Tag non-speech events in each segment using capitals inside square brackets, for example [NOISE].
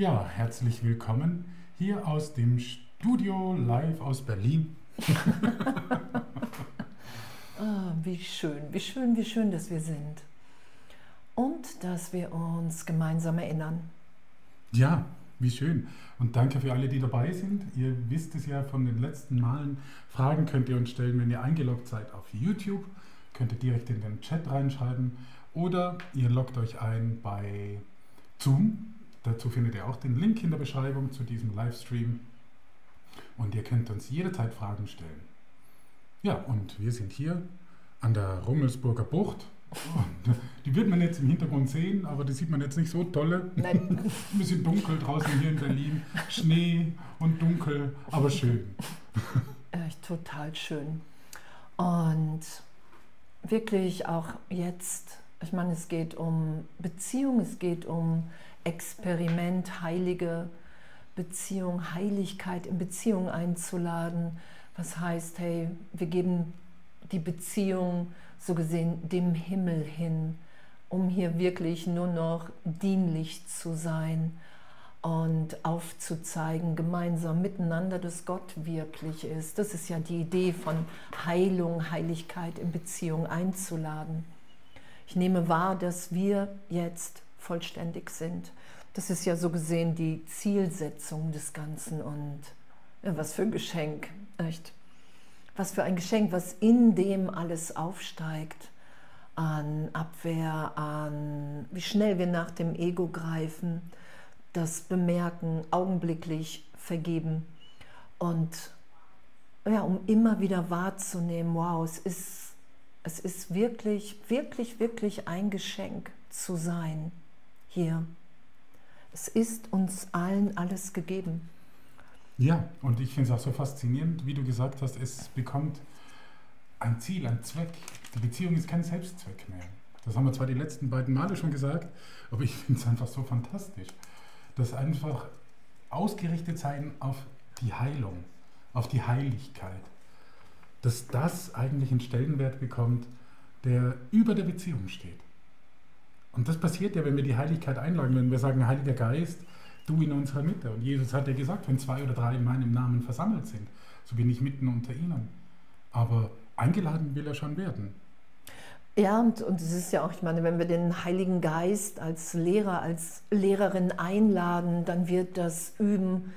Ja, herzlich willkommen hier aus dem Studio live aus Berlin. [LAUGHS] ah, wie schön, wie schön, wie schön, dass wir sind. Und dass wir uns gemeinsam erinnern. Ja, wie schön. Und danke für alle, die dabei sind. Ihr wisst es ja von den letzten Malen. Fragen könnt ihr uns stellen, wenn ihr eingeloggt seid auf YouTube. Könnt ihr direkt in den Chat reinschreiben. Oder ihr loggt euch ein bei Zoom. Dazu findet ihr auch den Link in der Beschreibung zu diesem Livestream. Und ihr könnt uns jederzeit Fragen stellen. Ja, und wir sind hier an der Rummelsburger Bucht die wird man jetzt im Hintergrund sehen, aber das sieht man jetzt nicht so tolle. Nein. [LAUGHS] Ein bisschen dunkel draußen hier in Berlin. Schnee und dunkel, aber schön. Echt total schön. Und wirklich auch jetzt, ich meine, es geht um Beziehung, es geht um Experiment, heilige Beziehung, Heiligkeit in Beziehung einzuladen. Was heißt, hey, wir geben die Beziehung so gesehen dem Himmel hin, um hier wirklich nur noch dienlich zu sein und aufzuzeigen, gemeinsam miteinander, dass Gott wirklich ist. Das ist ja die Idee von Heilung, Heiligkeit in Beziehung einzuladen. Ich nehme wahr, dass wir jetzt vollständig sind. Das ist ja so gesehen die Zielsetzung des Ganzen und ja, was für ein Geschenk, echt. Was für ein Geschenk, was in dem alles aufsteigt an Abwehr, an wie schnell wir nach dem Ego greifen, das bemerken, augenblicklich vergeben und ja, um immer wieder wahrzunehmen, wow, es ist, es ist wirklich, wirklich, wirklich ein Geschenk zu sein hier. Es ist uns allen alles gegeben. Ja, und ich finde es auch so faszinierend, wie du gesagt hast, es bekommt ein Ziel, ein Zweck. Die Beziehung ist kein Selbstzweck mehr. Das haben wir zwar die letzten beiden Male schon gesagt, aber ich finde es einfach so fantastisch, dass einfach ausgerichtet sein auf die Heilung, auf die Heiligkeit, dass das eigentlich einen Stellenwert bekommt, der über der Beziehung steht. Und das passiert ja, wenn wir die Heiligkeit einladen, wenn wir sagen, Heiliger Geist, du in unserer Mitte. Und Jesus hat ja gesagt, wenn zwei oder drei in meinem Namen versammelt sind, so bin ich mitten unter ihnen. Aber eingeladen will er schon werden. Ja, und, und es ist ja auch, ich meine, wenn wir den Heiligen Geist als Lehrer, als Lehrerin einladen, dann wird das Üben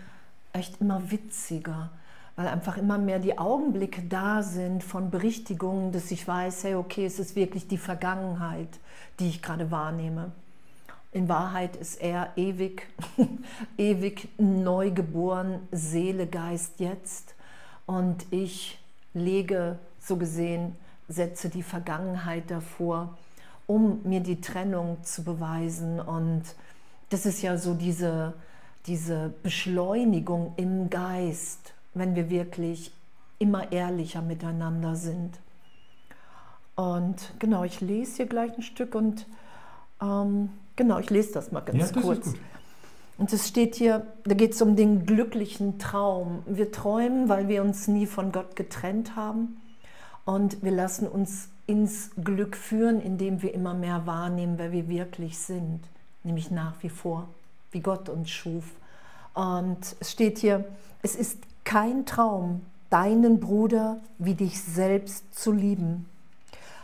echt immer witziger, weil einfach immer mehr die Augenblicke da sind von Berichtigungen, dass ich weiß, hey, okay, es ist wirklich die Vergangenheit, die ich gerade wahrnehme. In Wahrheit ist er ewig, [LAUGHS] ewig neu geboren, Seele, Geist jetzt. Und ich lege, so gesehen, setze die Vergangenheit davor, um mir die Trennung zu beweisen. Und das ist ja so diese, diese Beschleunigung im Geist, wenn wir wirklich immer ehrlicher miteinander sind. Und genau, ich lese hier gleich ein Stück und ähm, Genau, ich lese das mal ganz ja, kurz. Und es steht hier, da geht es um den glücklichen Traum. Wir träumen, weil wir uns nie von Gott getrennt haben. Und wir lassen uns ins Glück führen, indem wir immer mehr wahrnehmen, wer wir wirklich sind. Nämlich nach wie vor, wie Gott uns schuf. Und es steht hier, es ist kein Traum, deinen Bruder wie dich selbst zu lieben.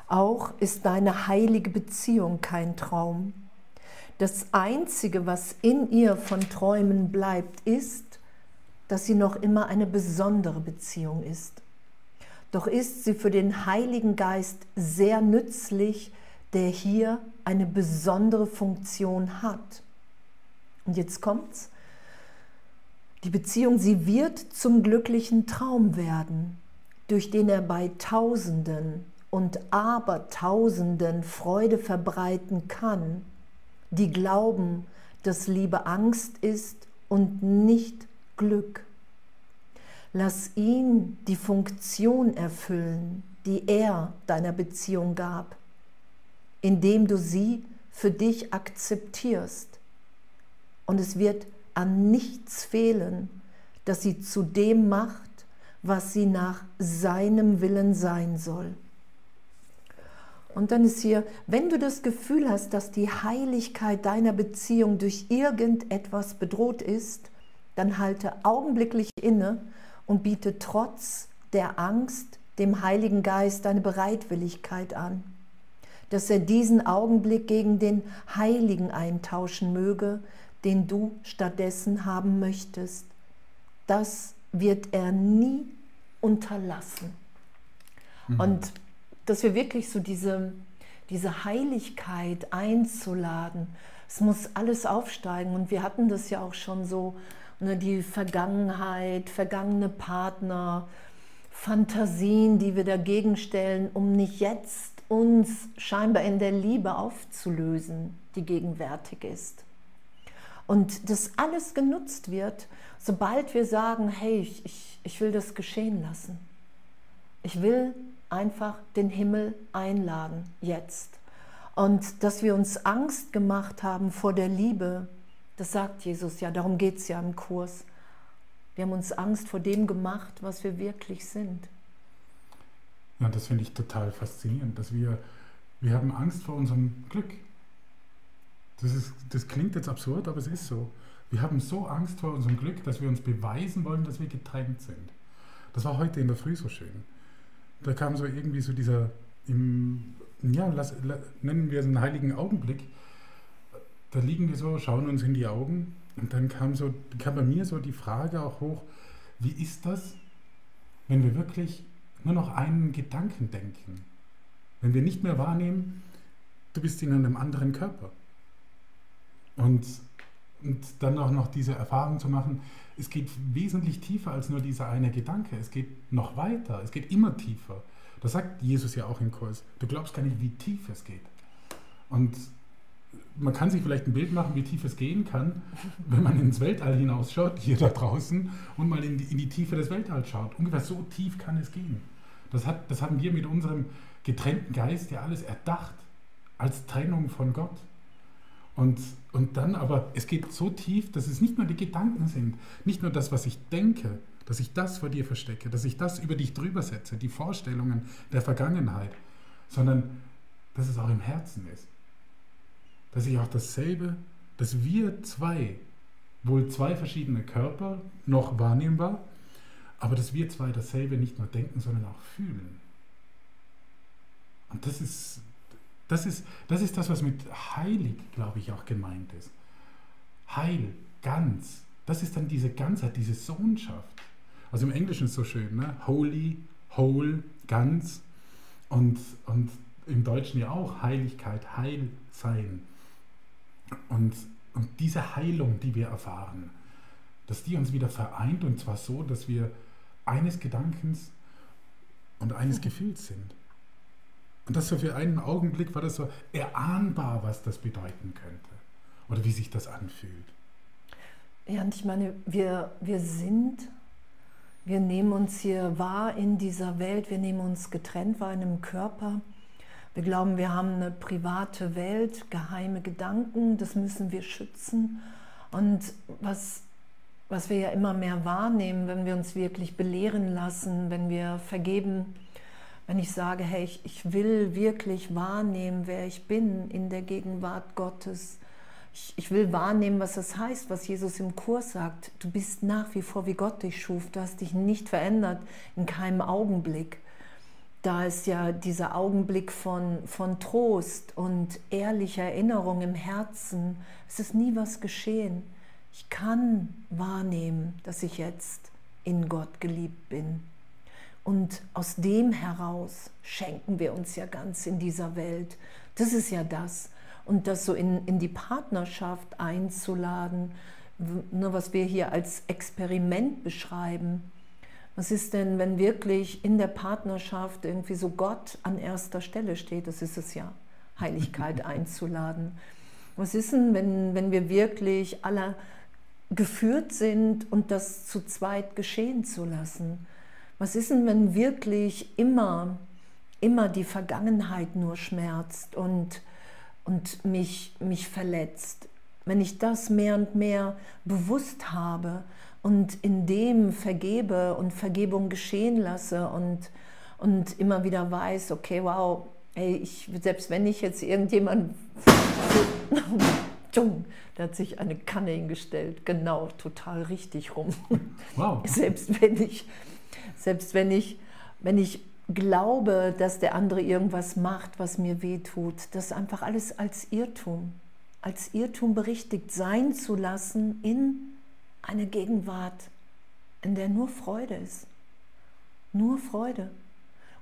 Auch ist deine heilige Beziehung kein Traum. Das Einzige, was in ihr von Träumen bleibt, ist, dass sie noch immer eine besondere Beziehung ist. Doch ist sie für den Heiligen Geist sehr nützlich, der hier eine besondere Funktion hat. Und jetzt kommt's. Die Beziehung, sie wird zum glücklichen Traum werden, durch den er bei Tausenden und Abertausenden Freude verbreiten kann die glauben, dass Liebe Angst ist und nicht Glück. Lass ihn die Funktion erfüllen, die er deiner Beziehung gab, indem du sie für dich akzeptierst. Und es wird an nichts fehlen, dass sie zu dem macht, was sie nach seinem Willen sein soll. Und dann ist hier, wenn du das Gefühl hast, dass die Heiligkeit deiner Beziehung durch irgendetwas bedroht ist, dann halte augenblicklich inne und biete trotz der Angst dem Heiligen Geist deine Bereitwilligkeit an, dass er diesen Augenblick gegen den Heiligen eintauschen möge, den du stattdessen haben möchtest. Das wird er nie unterlassen. Mhm. Und dass wir wirklich so diese, diese Heiligkeit einzuladen, es muss alles aufsteigen. Und wir hatten das ja auch schon so, ne, die Vergangenheit, vergangene Partner, Fantasien, die wir dagegen stellen, um nicht jetzt uns scheinbar in der Liebe aufzulösen, die gegenwärtig ist. Und das alles genutzt wird, sobald wir sagen, hey, ich, ich, ich will das geschehen lassen. Ich will einfach den Himmel einladen, jetzt. Und dass wir uns Angst gemacht haben vor der Liebe, das sagt Jesus ja, darum geht es ja im Kurs. Wir haben uns Angst vor dem gemacht, was wir wirklich sind. Ja, das finde ich total faszinierend, dass wir, wir haben Angst vor unserem Glück. Das, ist, das klingt jetzt absurd, aber es ist so. Wir haben so Angst vor unserem Glück, dass wir uns beweisen wollen, dass wir getrennt sind. Das war heute in der Früh so schön da kam so irgendwie so dieser, im, ja, lass, nennen wir es einen heiligen Augenblick. Da liegen wir so, schauen uns in die Augen und dann kam, so, kam bei mir so die Frage auch hoch, wie ist das, wenn wir wirklich nur noch einen Gedanken denken? Wenn wir nicht mehr wahrnehmen, du bist in einem anderen Körper. Und, und dann auch noch diese Erfahrung zu machen, es geht wesentlich tiefer als nur dieser eine Gedanke. Es geht noch weiter, es geht immer tiefer. Das sagt Jesus ja auch im Kurs. Du glaubst gar nicht, wie tief es geht. Und man kann sich vielleicht ein Bild machen, wie tief es gehen kann, wenn man ins Weltall hinausschaut, hier da draußen, und mal in die, in die Tiefe des Weltalls schaut. Ungefähr so tief kann es gehen. Das, hat, das haben wir mit unserem getrennten Geist ja alles erdacht, als Trennung von Gott. Und, und dann aber, es geht so tief, dass es nicht nur die Gedanken sind, nicht nur das, was ich denke, dass ich das vor dir verstecke, dass ich das über dich drüber setze, die Vorstellungen der Vergangenheit, sondern dass es auch im Herzen ist. Dass ich auch dasselbe, dass wir zwei, wohl zwei verschiedene Körper, noch wahrnehmbar, aber dass wir zwei dasselbe nicht nur denken, sondern auch fühlen. Und das ist, das ist, das ist das, was mit heilig, glaube ich, auch gemeint ist. Heil, ganz. Das ist dann diese Ganzheit, diese Sohnschaft. Also im Englischen ist es so schön, ne? Holy, whole, ganz. Und, und im Deutschen ja auch Heiligkeit, Heil sein. Und, und diese Heilung, die wir erfahren, dass die uns wieder vereint und zwar so, dass wir eines Gedankens und eines Gefühls sind. Und das so für einen Augenblick war das so erahnbar, was das bedeuten könnte oder wie sich das anfühlt. Ja, und ich meine, wir, wir sind, wir nehmen uns hier wahr in dieser Welt, wir nehmen uns getrennt wahr in einem Körper. Wir glauben, wir haben eine private Welt, geheime Gedanken, das müssen wir schützen. Und was, was wir ja immer mehr wahrnehmen, wenn wir uns wirklich belehren lassen, wenn wir vergeben, wenn ich sage, hey, ich, ich will wirklich wahrnehmen, wer ich bin in der Gegenwart Gottes. Ich, ich will wahrnehmen, was das heißt, was Jesus im Kurs sagt. Du bist nach wie vor, wie Gott dich schuf. Du hast dich nicht verändert in keinem Augenblick. Da ist ja dieser Augenblick von, von Trost und ehrlicher Erinnerung im Herzen. Es ist nie was geschehen. Ich kann wahrnehmen, dass ich jetzt in Gott geliebt bin. Und aus dem heraus schenken wir uns ja ganz in dieser Welt. Das ist ja das. Und das so in, in die Partnerschaft einzuladen, nur was wir hier als Experiment beschreiben. Was ist denn, wenn wirklich in der Partnerschaft irgendwie so Gott an erster Stelle steht? Das ist es ja, Heiligkeit [LAUGHS] einzuladen. Was ist denn, wenn, wenn wir wirklich alle geführt sind und das zu zweit geschehen zu lassen? Was ist denn, wenn wirklich immer, immer die Vergangenheit nur schmerzt und, und mich, mich verletzt? Wenn ich das mehr und mehr bewusst habe und in dem vergebe und Vergebung geschehen lasse und, und immer wieder weiß, okay, wow, ey, ich, selbst wenn ich jetzt irgendjemand. [LAUGHS] da hat sich eine Kanne hingestellt, genau, total richtig rum. Wow. [LAUGHS] Selbst wenn ich, selbst wenn ich, wenn ich glaube, dass der andere irgendwas macht, was mir wehtut, das einfach alles als Irrtum, als Irrtum berichtigt sein zu lassen in eine Gegenwart, in der nur Freude ist. Nur Freude.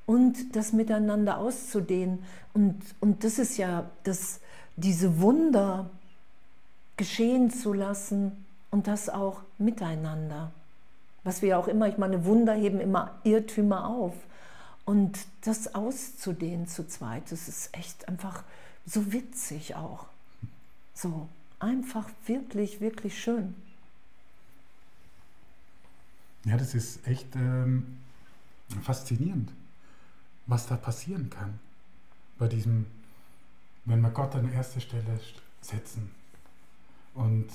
Und das miteinander auszudehnen. Und, und das ist ja das, diese Wunder geschehen zu lassen und das auch miteinander. Was wir auch immer, ich meine, Wunder heben immer Irrtümer auf. Und das auszudehnen zu zweit, das ist echt einfach so witzig auch. So einfach wirklich, wirklich schön. Ja, das ist echt ähm, faszinierend, was da passieren kann. Bei diesem, wenn wir Gott an erste Stelle setzen. Und,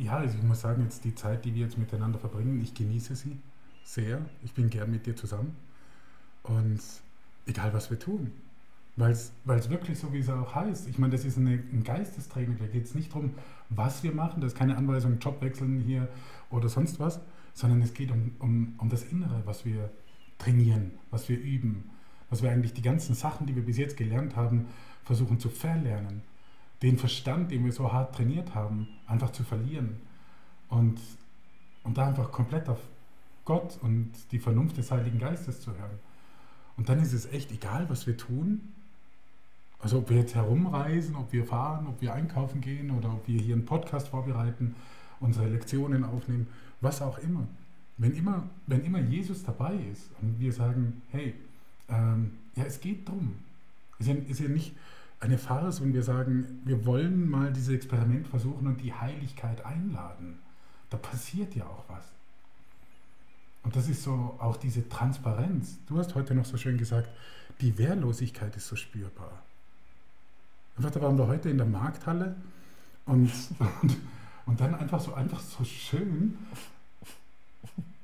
ja, also ich muss sagen, jetzt die Zeit, die wir jetzt miteinander verbringen, ich genieße sie sehr. Ich bin gern mit dir zusammen. Und egal, was wir tun. Weil es wirklich so, wie es auch heißt. Ich meine, das ist eine, ein Geistestraining. Da geht es nicht darum, was wir machen. Das ist keine Anweisung, Job wechseln hier oder sonst was. Sondern es geht um, um, um das Innere, was wir trainieren, was wir üben. Was wir eigentlich die ganzen Sachen, die wir bis jetzt gelernt haben, versuchen zu verlernen. Den Verstand, den wir so hart trainiert haben, einfach zu verlieren. Und, und da einfach komplett auf Gott und die Vernunft des Heiligen Geistes zu hören. Und dann ist es echt egal, was wir tun. Also ob wir jetzt herumreisen, ob wir fahren, ob wir einkaufen gehen oder ob wir hier einen Podcast vorbereiten, unsere Lektionen aufnehmen, was auch immer. Wenn immer, wenn immer Jesus dabei ist und wir sagen, hey, ähm, ja, es geht drum. Es ist ja, ist ja nicht eine Farce, wenn wir sagen, wir wollen mal dieses Experiment versuchen und die Heiligkeit einladen. Da passiert ja auch was. Und das ist so auch diese Transparenz. Du hast heute noch so schön gesagt, die Wehrlosigkeit ist so spürbar. Einfach, da waren wir heute in der Markthalle und, und, und dann einfach so, einfach so schön.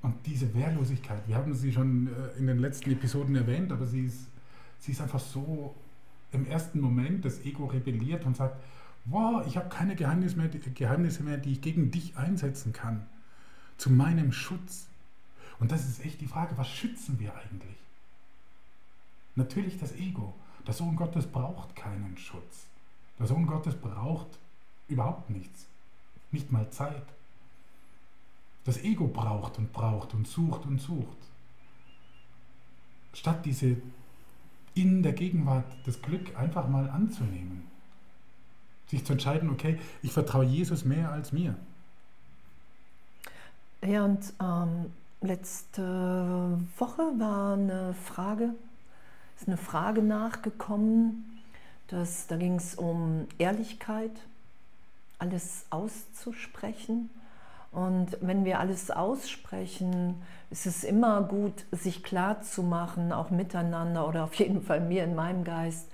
Und diese Wehrlosigkeit, wir haben sie schon äh, in den letzten Episoden erwähnt, aber sie ist, sie ist einfach so im ersten Moment, das Ego rebelliert und sagt, wow, ich habe keine Geheimnisse mehr, Geheimnisse mehr, die ich gegen dich einsetzen kann. Zu meinem Schutz. Und das ist echt die Frage, was schützen wir eigentlich? Natürlich das Ego. Der Sohn Gottes braucht keinen Schutz. Der Sohn Gottes braucht überhaupt nichts. Nicht mal Zeit. Das Ego braucht und braucht und sucht und sucht. Statt diese in der Gegenwart das Glück einfach mal anzunehmen. Sich zu entscheiden, okay, ich vertraue Jesus mehr als mir. Ja, und ähm, letzte Woche war eine Frage, ist eine Frage nachgekommen, dass, da ging es um Ehrlichkeit, alles auszusprechen. Und wenn wir alles aussprechen, ist es immer gut, sich klar zu machen, auch miteinander oder auf jeden Fall mir in meinem Geist,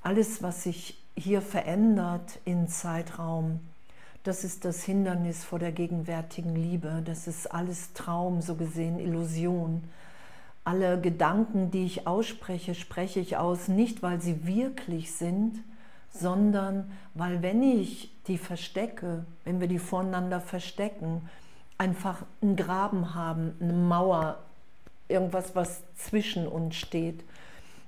alles, was sich hier verändert in Zeitraum, das ist das Hindernis vor der gegenwärtigen Liebe. Das ist alles Traum, so gesehen Illusion. Alle Gedanken, die ich ausspreche, spreche ich aus, nicht weil sie wirklich sind, sondern weil wenn ich die verstecke, wenn wir die voneinander verstecken, einfach einen Graben haben, eine Mauer, irgendwas, was zwischen uns steht.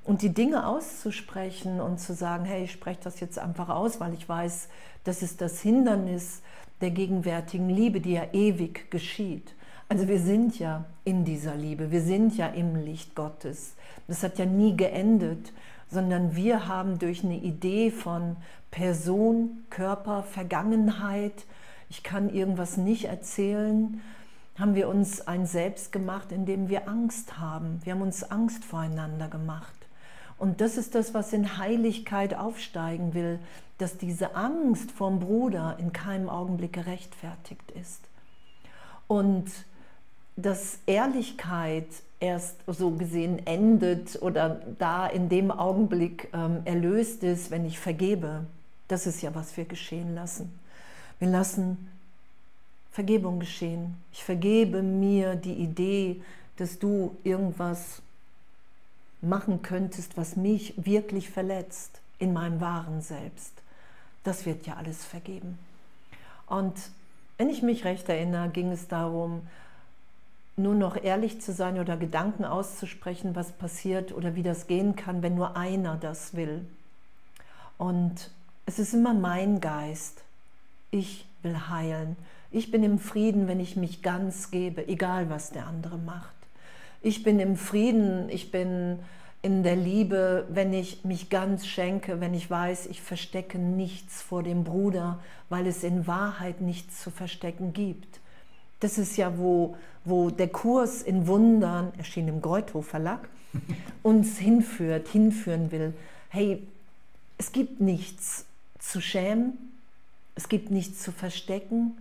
Und die Dinge auszusprechen und zu sagen, hey, ich spreche das jetzt einfach aus, weil ich weiß, das ist das Hindernis der gegenwärtigen Liebe, die ja ewig geschieht. Also wir sind ja in dieser Liebe, wir sind ja im Licht Gottes. Das hat ja nie geendet, sondern wir haben durch eine Idee von Person, Körper, Vergangenheit, ich kann irgendwas nicht erzählen, haben wir uns ein Selbst gemacht, in dem wir Angst haben. Wir haben uns Angst voreinander gemacht. Und das ist das, was in Heiligkeit aufsteigen will, dass diese Angst vom Bruder in keinem Augenblick gerechtfertigt ist. Und dass Ehrlichkeit erst so gesehen endet oder da in dem Augenblick ähm, erlöst ist, wenn ich vergebe. Das ist ja, was wir geschehen lassen. Wir lassen Vergebung geschehen. Ich vergebe mir die Idee, dass du irgendwas machen könntest, was mich wirklich verletzt in meinem wahren Selbst. Das wird ja alles vergeben. Und wenn ich mich recht erinnere, ging es darum, nur noch ehrlich zu sein oder Gedanken auszusprechen, was passiert oder wie das gehen kann, wenn nur einer das will. Und es ist immer mein Geist. Ich will heilen. Ich bin im Frieden, wenn ich mich ganz gebe, egal was der andere macht. Ich bin im Frieden, ich bin in der Liebe, wenn ich mich ganz schenke, wenn ich weiß, ich verstecke nichts vor dem Bruder, weil es in Wahrheit nichts zu verstecken gibt. Das ist ja, wo, wo der Kurs in Wundern, erschien im Greuthof Verlag, [LAUGHS] uns hinführt, hinführen will. Hey, es gibt nichts zu schämen, es gibt nichts zu verstecken,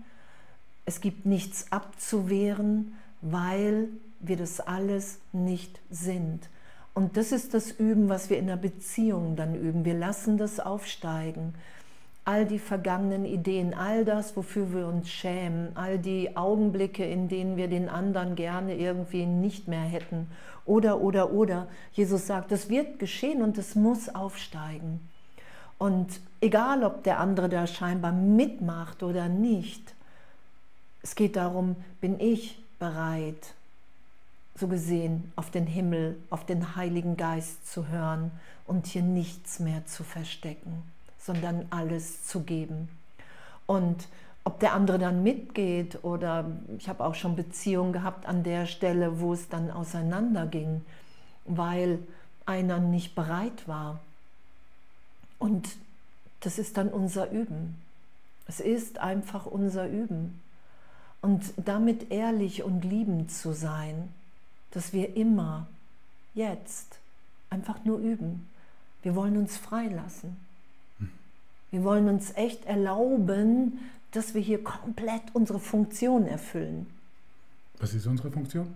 es gibt nichts abzuwehren, weil wir das alles nicht sind. Und das ist das Üben, was wir in der Beziehung dann üben. Wir lassen das aufsteigen. All die vergangenen Ideen, all das, wofür wir uns schämen, all die Augenblicke, in denen wir den anderen gerne irgendwie nicht mehr hätten. Oder, oder, oder. Jesus sagt, das wird geschehen und es muss aufsteigen. Und egal, ob der andere da scheinbar mitmacht oder nicht, es geht darum, bin ich bereit, so gesehen auf den Himmel, auf den Heiligen Geist zu hören und hier nichts mehr zu verstecken, sondern alles zu geben. Und ob der andere dann mitgeht oder ich habe auch schon Beziehungen gehabt an der Stelle, wo es dann auseinanderging, weil einer nicht bereit war. Und das ist dann unser Üben. Es ist einfach unser Üben. Und damit ehrlich und liebend zu sein, dass wir immer, jetzt, einfach nur üben. Wir wollen uns freilassen. Wir wollen uns echt erlauben, dass wir hier komplett unsere Funktion erfüllen. Was ist unsere Funktion?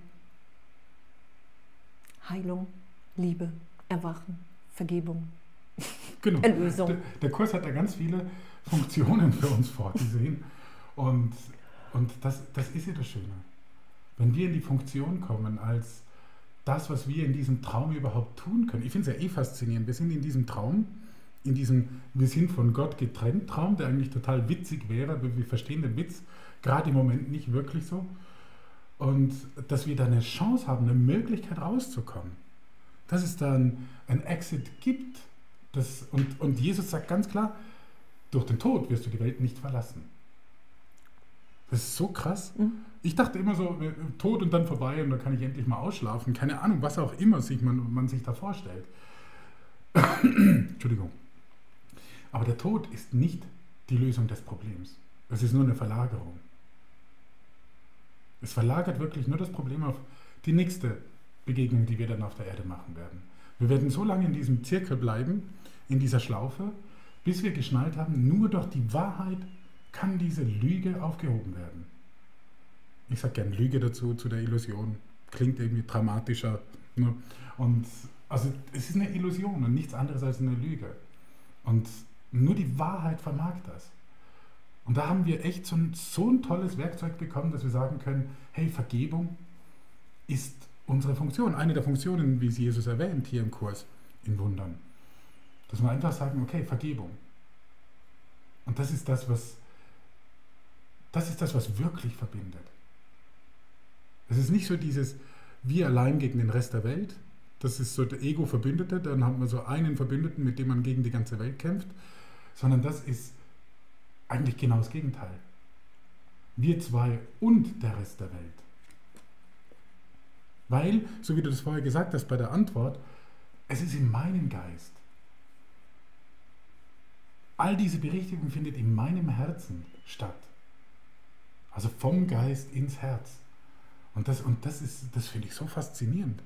Heilung, Liebe, Erwachen, Vergebung, [LAUGHS] genau. Erlösung. Der, der, Kurs hat da ganz viele Funktionen für uns vorgesehen. Und, und das, das ist ja das Schöne. Wenn wir in die Funktion kommen als das, was wir in diesem Traum überhaupt tun können. Ich finde es ja eh faszinierend. Wir sind in diesem Traum, in diesem Wir sind von Gott getrennt Traum, der eigentlich total witzig wäre, aber wir verstehen den Witz gerade im Moment nicht wirklich so. Und dass wir da eine Chance haben, eine Möglichkeit rauszukommen. Dass es da ein, ein Exit gibt. Das, und, und Jesus sagt ganz klar, durch den Tod wirst du die Welt nicht verlassen. Das ist so krass. Mhm. Ich dachte immer so, äh, tot und dann vorbei und dann kann ich endlich mal ausschlafen. Keine Ahnung, was auch immer sich man, man sich da vorstellt. [COUGHS] Entschuldigung. Aber der Tod ist nicht die Lösung des Problems. Es ist nur eine Verlagerung. Es verlagert wirklich nur das Problem auf die nächste Begegnung, die wir dann auf der Erde machen werden. Wir werden so lange in diesem Zirkel bleiben, in dieser Schlaufe, bis wir geschnallt haben, nur durch die Wahrheit kann diese Lüge aufgehoben werden. Ich sage gerne Lüge dazu, zu der Illusion. Klingt irgendwie dramatischer. Ne? Und also es ist eine Illusion und nichts anderes als eine Lüge. Und nur die Wahrheit vermag das. Und da haben wir echt so ein, so ein tolles Werkzeug bekommen, dass wir sagen können, hey, Vergebung ist unsere Funktion. Eine der Funktionen, wie es Jesus erwähnt hier im Kurs in Wundern. Dass wir einfach sagen, okay, Vergebung. Und das ist das, was das ist das, was wirklich verbindet. Es ist nicht so dieses Wir allein gegen den Rest der Welt. Das ist so der Ego-Verbündete. Dann hat man so einen Verbündeten, mit dem man gegen die ganze Welt kämpft. Sondern das ist eigentlich genau das Gegenteil. Wir zwei und der Rest der Welt. Weil, so wie du das vorher gesagt hast bei der Antwort, es ist in meinem Geist. All diese Berichtigung findet in meinem Herzen statt. Also vom Geist ins Herz. Und das, und das das finde ich so faszinierend.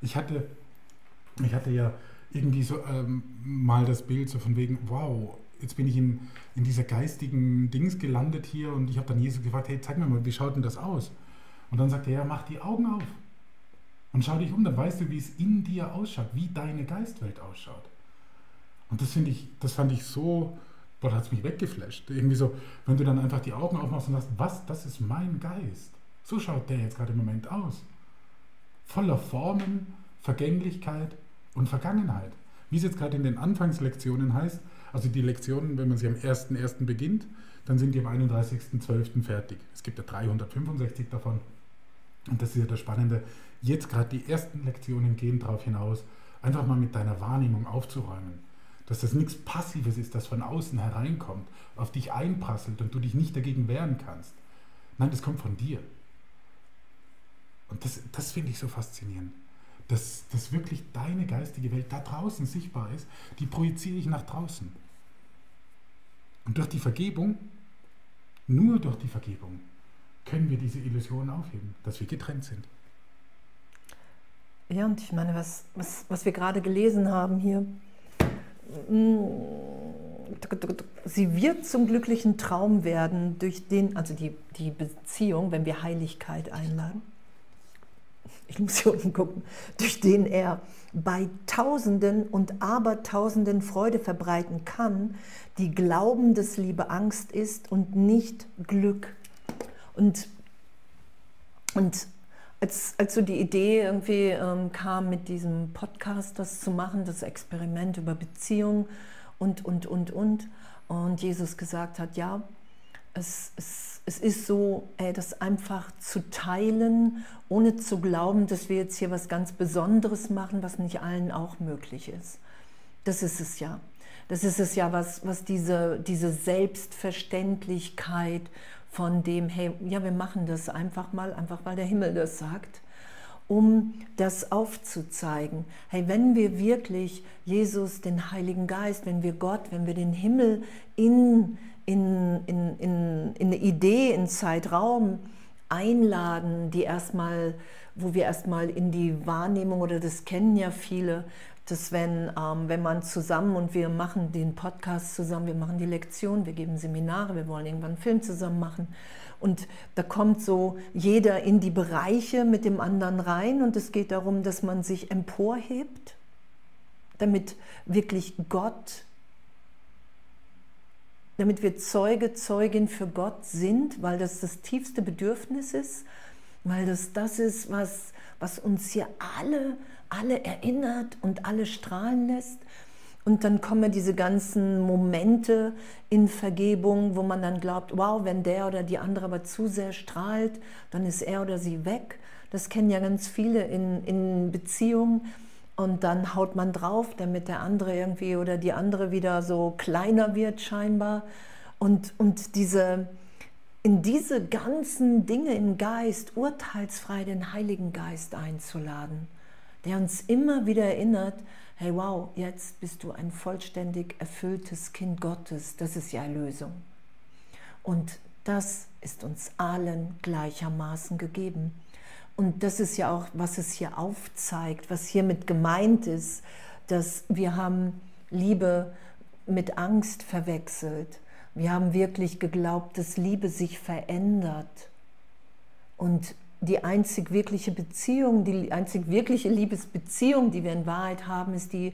Ich hatte, ich hatte ja irgendwie so ähm, mal das Bild so von wegen, wow, jetzt bin ich in, in dieser geistigen Dings gelandet hier und ich habe dann Jesus gefragt, hey, zeig mir mal, wie schaut denn das aus? Und dann sagt er, ja, mach die Augen auf und schau dich um, dann weißt du, wie es in dir ausschaut, wie deine Geistwelt ausschaut. Und das finde ich, das fand ich so, boah, da hat mich weggeflasht. Irgendwie so, wenn du dann einfach die Augen aufmachst und sagst, was, das ist mein Geist. So schaut der jetzt gerade im Moment aus. Voller Formen, Vergänglichkeit, und Vergangenheit. Wie es jetzt gerade in den Anfangslektionen heißt, also die Lektionen, wenn man sie am 1.1. beginnt, dann sind die am 31.12. fertig. Es gibt ja 365 davon. Und das ist ja das Spannende. Jetzt gerade die ersten Lektionen gehen darauf hinaus, einfach mal mit deiner Wahrnehmung aufzuräumen. Dass das nichts Passives ist, das von außen hereinkommt, auf dich einprasselt und du dich nicht dagegen wehren kannst. Nein, das kommt von dir. Und das, das finde ich so faszinierend. Dass, dass wirklich deine geistige Welt da draußen sichtbar ist, die projiziere ich nach draußen. Und durch die Vergebung, nur durch die Vergebung, können wir diese Illusion aufheben, dass wir getrennt sind. Ja, und ich meine, was, was, was wir gerade gelesen haben hier, mm, sie wird zum glücklichen Traum werden durch den, also die, die Beziehung, wenn wir Heiligkeit einladen. Ich muss hier unten gucken, durch den er bei Tausenden und Abertausenden Freude verbreiten kann, die glauben, dass Liebe Angst ist und nicht Glück. Und, und als, als so die Idee irgendwie ähm, kam, mit diesem Podcast das zu machen, das Experiment über Beziehung und, und, und, und, und Jesus gesagt hat, ja, es, es, es ist so, ey, das einfach zu teilen, ohne zu glauben, dass wir jetzt hier was ganz Besonderes machen, was nicht allen auch möglich ist. Das ist es ja. Das ist es ja, was, was diese, diese Selbstverständlichkeit von dem, hey, ja, wir machen das einfach mal, einfach weil der Himmel das sagt, um das aufzuzeigen. Hey, wenn wir wirklich Jesus, den Heiligen Geist, wenn wir Gott, wenn wir den Himmel in, in, in, in, in eine Idee, in Zeitraum einladen, die erstmal, wo wir erstmal in die Wahrnehmung, oder das kennen ja viele, dass wenn, ähm, wenn man zusammen und wir machen den Podcast zusammen, wir machen die Lektion, wir geben Seminare, wir wollen irgendwann einen Film zusammen machen. Und da kommt so jeder in die Bereiche mit dem anderen rein und es geht darum, dass man sich emporhebt, damit wirklich Gott, damit wir Zeuge, Zeugin für Gott sind, weil das das tiefste Bedürfnis ist, weil das das ist, was, was uns hier alle alle erinnert und alle strahlen lässt. Und dann kommen diese ganzen Momente in Vergebung, wo man dann glaubt, wow, wenn der oder die andere aber zu sehr strahlt, dann ist er oder sie weg. Das kennen ja ganz viele in, in Beziehungen. Und dann haut man drauf, damit der andere irgendwie oder die andere wieder so kleiner wird scheinbar. Und, und diese, in diese ganzen Dinge im Geist urteilsfrei den Heiligen Geist einzuladen der uns immer wieder erinnert, hey wow, jetzt bist du ein vollständig erfülltes Kind Gottes, das ist ja Erlösung. Und das ist uns allen gleichermaßen gegeben. Und das ist ja auch, was es hier aufzeigt, was hiermit gemeint ist, dass wir haben Liebe mit Angst verwechselt. Wir haben wirklich geglaubt, dass Liebe sich verändert. Und die einzig wirkliche Beziehung, die einzig wirkliche Liebesbeziehung, die wir in Wahrheit haben, ist die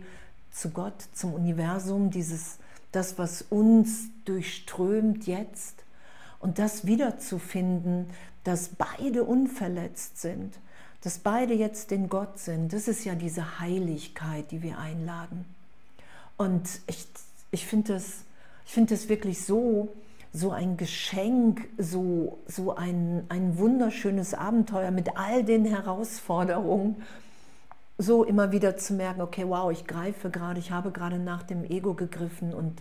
zu Gott, zum Universum, dieses, das, was uns durchströmt jetzt. Und das wiederzufinden, dass beide unverletzt sind, dass beide jetzt in Gott sind, das ist ja diese Heiligkeit, die wir einladen. Und ich, ich finde das, find das wirklich so, so ein Geschenk, so, so ein, ein wunderschönes Abenteuer mit all den Herausforderungen, so immer wieder zu merken, okay, wow, ich greife gerade, ich habe gerade nach dem Ego gegriffen und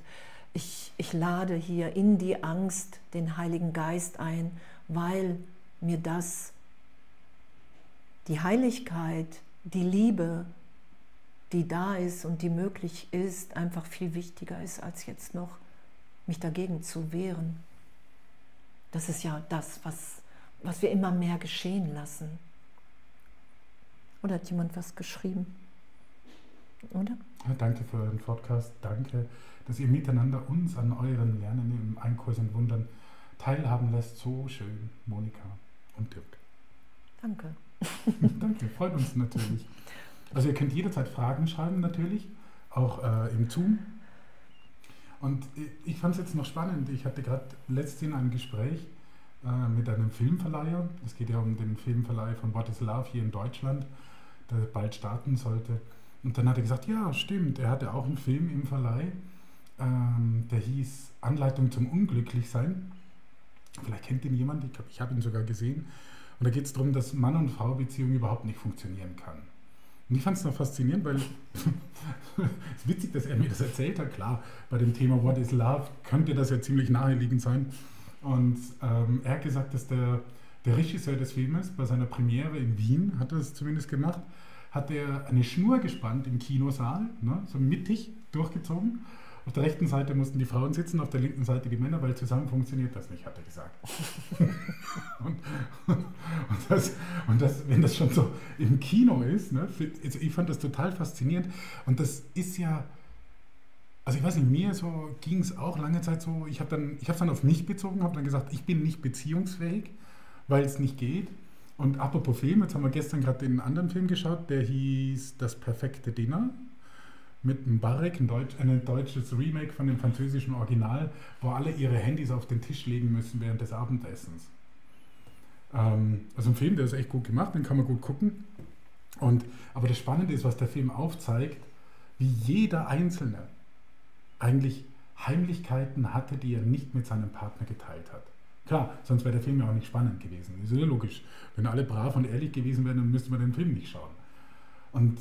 ich, ich lade hier in die Angst den Heiligen Geist ein, weil mir das, die Heiligkeit, die Liebe, die da ist und die möglich ist, einfach viel wichtiger ist als jetzt noch mich dagegen zu wehren. Das ist ja das, was, was wir immer mehr geschehen lassen. Oder hat jemand was geschrieben? Oder? Danke für euren Podcast. Danke, dass ihr miteinander uns an euren Lernen im Einkurs und Wundern teilhaben lässt. So schön, Monika und Dirk. Danke. [LAUGHS] danke, freut uns natürlich. Also ihr könnt jederzeit Fragen schreiben natürlich, auch äh, im Zoom. Und ich fand es jetzt noch spannend. Ich hatte gerade letztens ein Gespräch äh, mit einem Filmverleiher. Es geht ja um den Filmverleih von What is Love hier in Deutschland, der bald starten sollte. Und dann hat er gesagt, ja, stimmt, er hatte auch einen Film im Verleih, ähm, der hieß Anleitung zum Unglücklichsein. Vielleicht kennt ihn jemand, ich, ich habe ihn sogar gesehen. Und da geht es darum, dass Mann- und Frau-Beziehung überhaupt nicht funktionieren kann. Und ich fand es noch faszinierend, weil es [LAUGHS] ist witzig, dass er mir das erzählt hat. Klar, bei dem Thema What is Love könnte das ja ziemlich naheliegend sein. Und ähm, er hat gesagt, dass der, der Regisseur des Filmes bei seiner Premiere in Wien, hat er es zumindest gemacht, hat er eine Schnur gespannt im Kinosaal, ne, so mittig durchgezogen auf der rechten Seite mussten die Frauen sitzen, auf der linken Seite die Männer, weil zusammen funktioniert das nicht, hat er gesagt. [LAUGHS] und, und, das, und das, wenn das schon so im Kino ist, ne, also ich fand das total faszinierend. Und das ist ja, also ich weiß nicht, mir so ging es auch lange Zeit so, ich habe dann, dann auf mich bezogen, habe dann gesagt, ich bin nicht beziehungsfähig, weil es nicht geht. Und apropos Film, jetzt haben wir gestern gerade den anderen Film geschaut, der hieß Das perfekte Dinner mit einem Barek, ein, Deutsch, ein deutsches Remake von dem französischen Original, wo alle ihre Handys auf den Tisch legen müssen während des Abendessens. Ähm, also ein Film, der ist echt gut gemacht, den kann man gut gucken. Und, aber das Spannende ist, was der Film aufzeigt, wie jeder Einzelne eigentlich Heimlichkeiten hatte, die er nicht mit seinem Partner geteilt hat. Klar, sonst wäre der Film ja auch nicht spannend gewesen. Das ist ja logisch. Wenn alle brav und ehrlich gewesen wären, dann müsste man den Film nicht schauen. Und,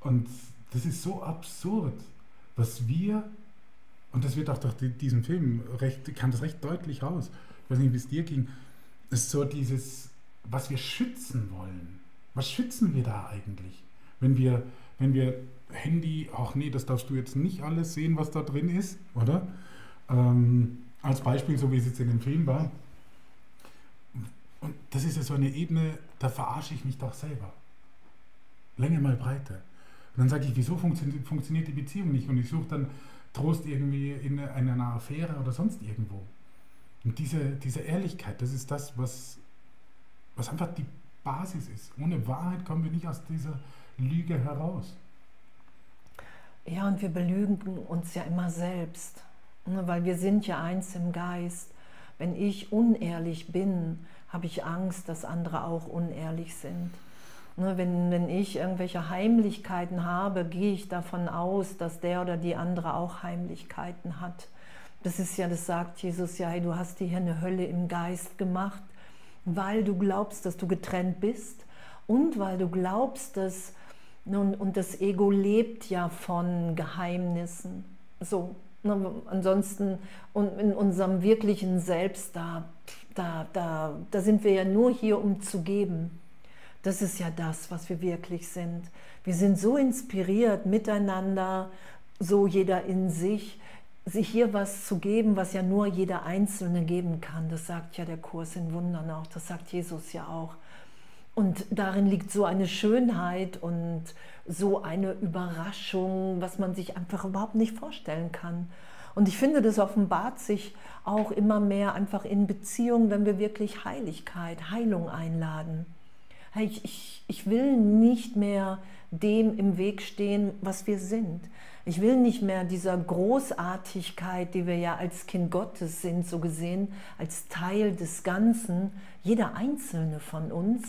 und das ist so absurd, was wir, und das wird auch durch diesen Film recht, kam das recht deutlich raus. Ich weiß nicht, wie es dir ging. ist so dieses, was wir schützen wollen. Was schützen wir da eigentlich? Wenn wir, wenn wir Handy, ach nee, das darfst du jetzt nicht alles sehen, was da drin ist, oder? Ähm, als Beispiel, so wie es jetzt in dem Film war. Und das ist ja so eine Ebene, da verarsche ich mich doch selber. Länge mal Breite. Und dann sage ich, wieso funktio funktioniert die Beziehung nicht? Und ich suche dann Trost irgendwie in, in einer Affäre oder sonst irgendwo. Und diese, diese Ehrlichkeit, das ist das, was, was einfach die Basis ist. Ohne Wahrheit kommen wir nicht aus dieser Lüge heraus. Ja, und wir belügen uns ja immer selbst, ne, weil wir sind ja eins im Geist. Wenn ich unehrlich bin, habe ich Angst, dass andere auch unehrlich sind. Ne, wenn, wenn ich irgendwelche Heimlichkeiten habe, gehe ich davon aus, dass der oder die andere auch Heimlichkeiten hat. Das ist ja, das sagt Jesus ja, hey, du hast dir hier eine Hölle im Geist gemacht, weil du glaubst, dass du getrennt bist und weil du glaubst, dass, und, und das Ego lebt ja von Geheimnissen. So, ne, ansonsten und in unserem wirklichen Selbst, da, da, da, da sind wir ja nur hier, um zu geben. Das ist ja das, was wir wirklich sind. Wir sind so inspiriert miteinander, so jeder in sich, sich hier was zu geben, was ja nur jeder Einzelne geben kann. Das sagt ja der Kurs in Wundern auch, das sagt Jesus ja auch. Und darin liegt so eine Schönheit und so eine Überraschung, was man sich einfach überhaupt nicht vorstellen kann. Und ich finde, das offenbart sich auch immer mehr einfach in Beziehungen, wenn wir wirklich Heiligkeit, Heilung einladen ich, ich, ich will nicht mehr dem im Weg stehen, was wir sind. Ich will nicht mehr dieser Großartigkeit, die wir ja als Kind Gottes sind, so gesehen, als Teil des Ganzen, jeder einzelne von uns,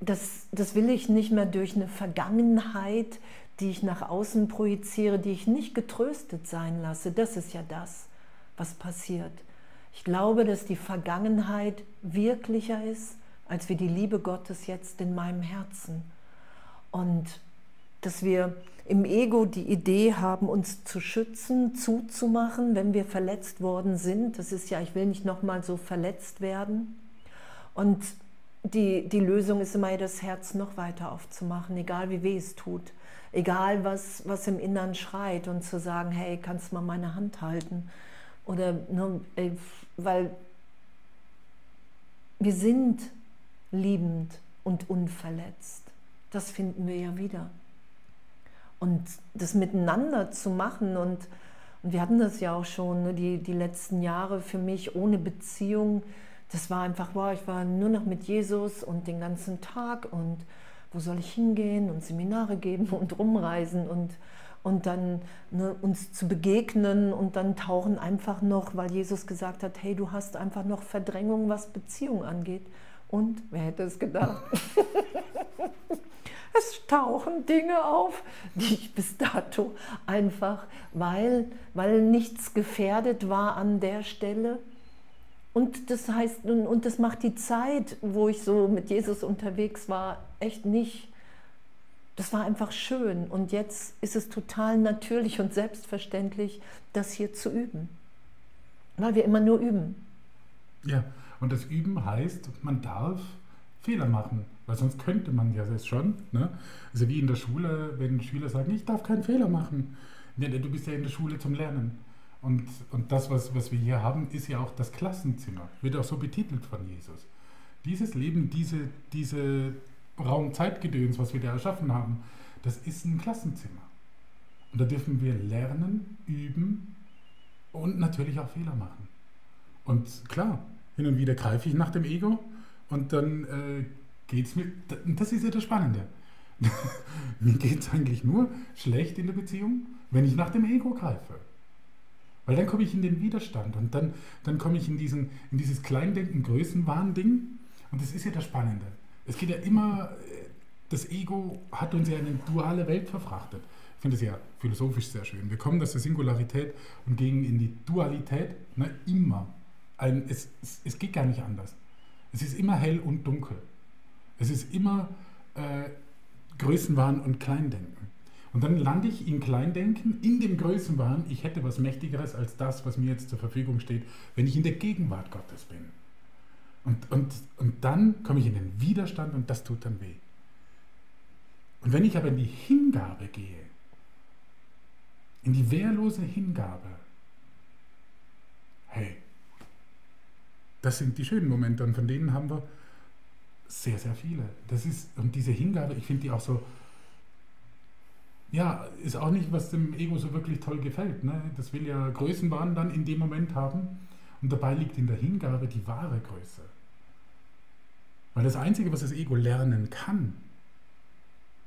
das, das will ich nicht mehr durch eine Vergangenheit, die ich nach außen projiziere, die ich nicht getröstet sein lasse. Das ist ja das, was passiert. Ich glaube, dass die Vergangenheit wirklicher ist als wir die Liebe Gottes jetzt in meinem Herzen. Und dass wir im Ego die Idee haben, uns zu schützen, zuzumachen, wenn wir verletzt worden sind. Das ist ja, ich will nicht nochmal so verletzt werden. Und die, die Lösung ist immer, das Herz noch weiter aufzumachen, egal wie weh es tut, egal was, was im Innern schreit und zu sagen, hey, kannst du mal meine Hand halten? Oder, ne, weil wir sind liebend und unverletzt. Das finden wir ja wieder. Und das miteinander zu machen und, und wir hatten das ja auch schon, ne, die, die letzten Jahre für mich ohne Beziehung, das war einfach, wow, ich war nur noch mit Jesus und den ganzen Tag und wo soll ich hingehen und Seminare geben und rumreisen und, und dann ne, uns zu begegnen und dann tauchen einfach noch, weil Jesus gesagt hat, hey, du hast einfach noch Verdrängung, was Beziehung angeht. Und wer hätte es gedacht? [LAUGHS] es tauchen Dinge auf, die ich bis dato einfach, weil, weil nichts gefährdet war an der Stelle. Und das heißt, und das macht die Zeit, wo ich so mit Jesus unterwegs war, echt nicht. Das war einfach schön. Und jetzt ist es total natürlich und selbstverständlich, das hier zu üben. Weil wir immer nur üben. Ja, und das Üben heißt, man darf Fehler machen, weil sonst könnte man ja das schon. Ne? Also wie in der Schule, wenn Schüler sagen, ich darf keinen Fehler machen. Ja, du bist ja in der Schule zum Lernen. Und, und das, was, was wir hier haben, ist ja auch das Klassenzimmer, wird auch so betitelt von Jesus. Dieses Leben, diese, diese Raum-Zeitgedöns, was wir da erschaffen haben, das ist ein Klassenzimmer. Und da dürfen wir lernen, üben und natürlich auch Fehler machen. Und klar, hin und wieder greife ich nach dem Ego und dann äh, geht es mir, das ist ja das Spannende. [LAUGHS] mir geht es eigentlich nur schlecht in der Beziehung, wenn ich nach dem Ego greife. Weil dann komme ich in den Widerstand und dann, dann komme ich in, diesen, in dieses Kleindenken, Größenwahn-Ding. Und das ist ja das Spannende. Es geht ja immer, äh, das Ego hat uns ja in eine duale Welt verfrachtet. Ich finde es ja philosophisch sehr schön. Wir kommen aus der Singularität und gehen in die Dualität, na, immer. Ein, es, es, es geht gar nicht anders. Es ist immer hell und dunkel. Es ist immer äh, Größenwahn und Kleindenken. Und dann lande ich in Kleindenken, in dem Größenwahn, ich hätte was Mächtigeres als das, was mir jetzt zur Verfügung steht, wenn ich in der Gegenwart Gottes bin. Und, und, und dann komme ich in den Widerstand und das tut dann weh. Und wenn ich aber in die Hingabe gehe, in die wehrlose Hingabe, hey, das sind die schönen Momente und von denen haben wir sehr, sehr viele. Das ist, und diese Hingabe, ich finde die auch so, ja, ist auch nicht, was dem Ego so wirklich toll gefällt. Ne? Das will ja Größenwahn dann in dem Moment haben. Und dabei liegt in der Hingabe die wahre Größe. Weil das Einzige, was das Ego lernen kann,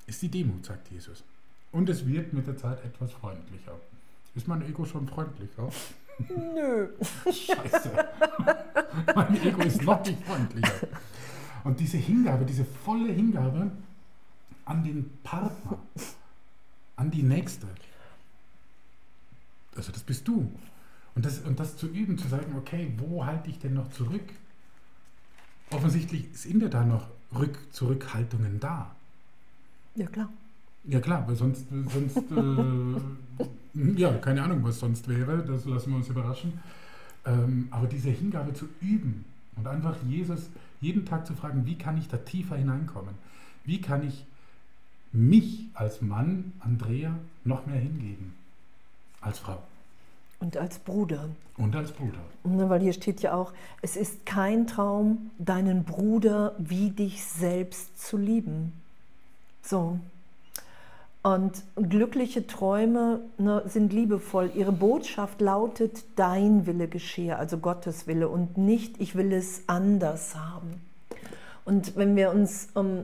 ist die Demut, sagt Jesus. Und es wird mit der Zeit etwas freundlicher. Ist mein Ego schon freundlicher? Nö. Scheiße. [LAUGHS] mein Ego ist noch nicht freundlicher. Und diese Hingabe, diese volle Hingabe an den Partner, an die Nächste, also das bist du. Und das, und das zu üben, zu sagen, okay, wo halte ich denn noch zurück? Offensichtlich sind ja da noch Rück Zurückhaltungen da. Ja, klar. Ja, klar, weil sonst, sonst äh, [LAUGHS] ja, keine Ahnung, was sonst wäre, das lassen wir uns überraschen. Ähm, aber diese Hingabe zu üben und einfach Jesus jeden Tag zu fragen, wie kann ich da tiefer hineinkommen? Wie kann ich mich als Mann, Andrea, noch mehr hingeben als Frau? Und als Bruder. Und als Bruder. Weil hier steht ja auch, es ist kein Traum, deinen Bruder wie dich selbst zu lieben. So. Und glückliche Träume ne, sind liebevoll. Ihre Botschaft lautet, dein Wille geschehe, also Gottes Wille und nicht, ich will es anders haben. Und wenn wir uns, ähm,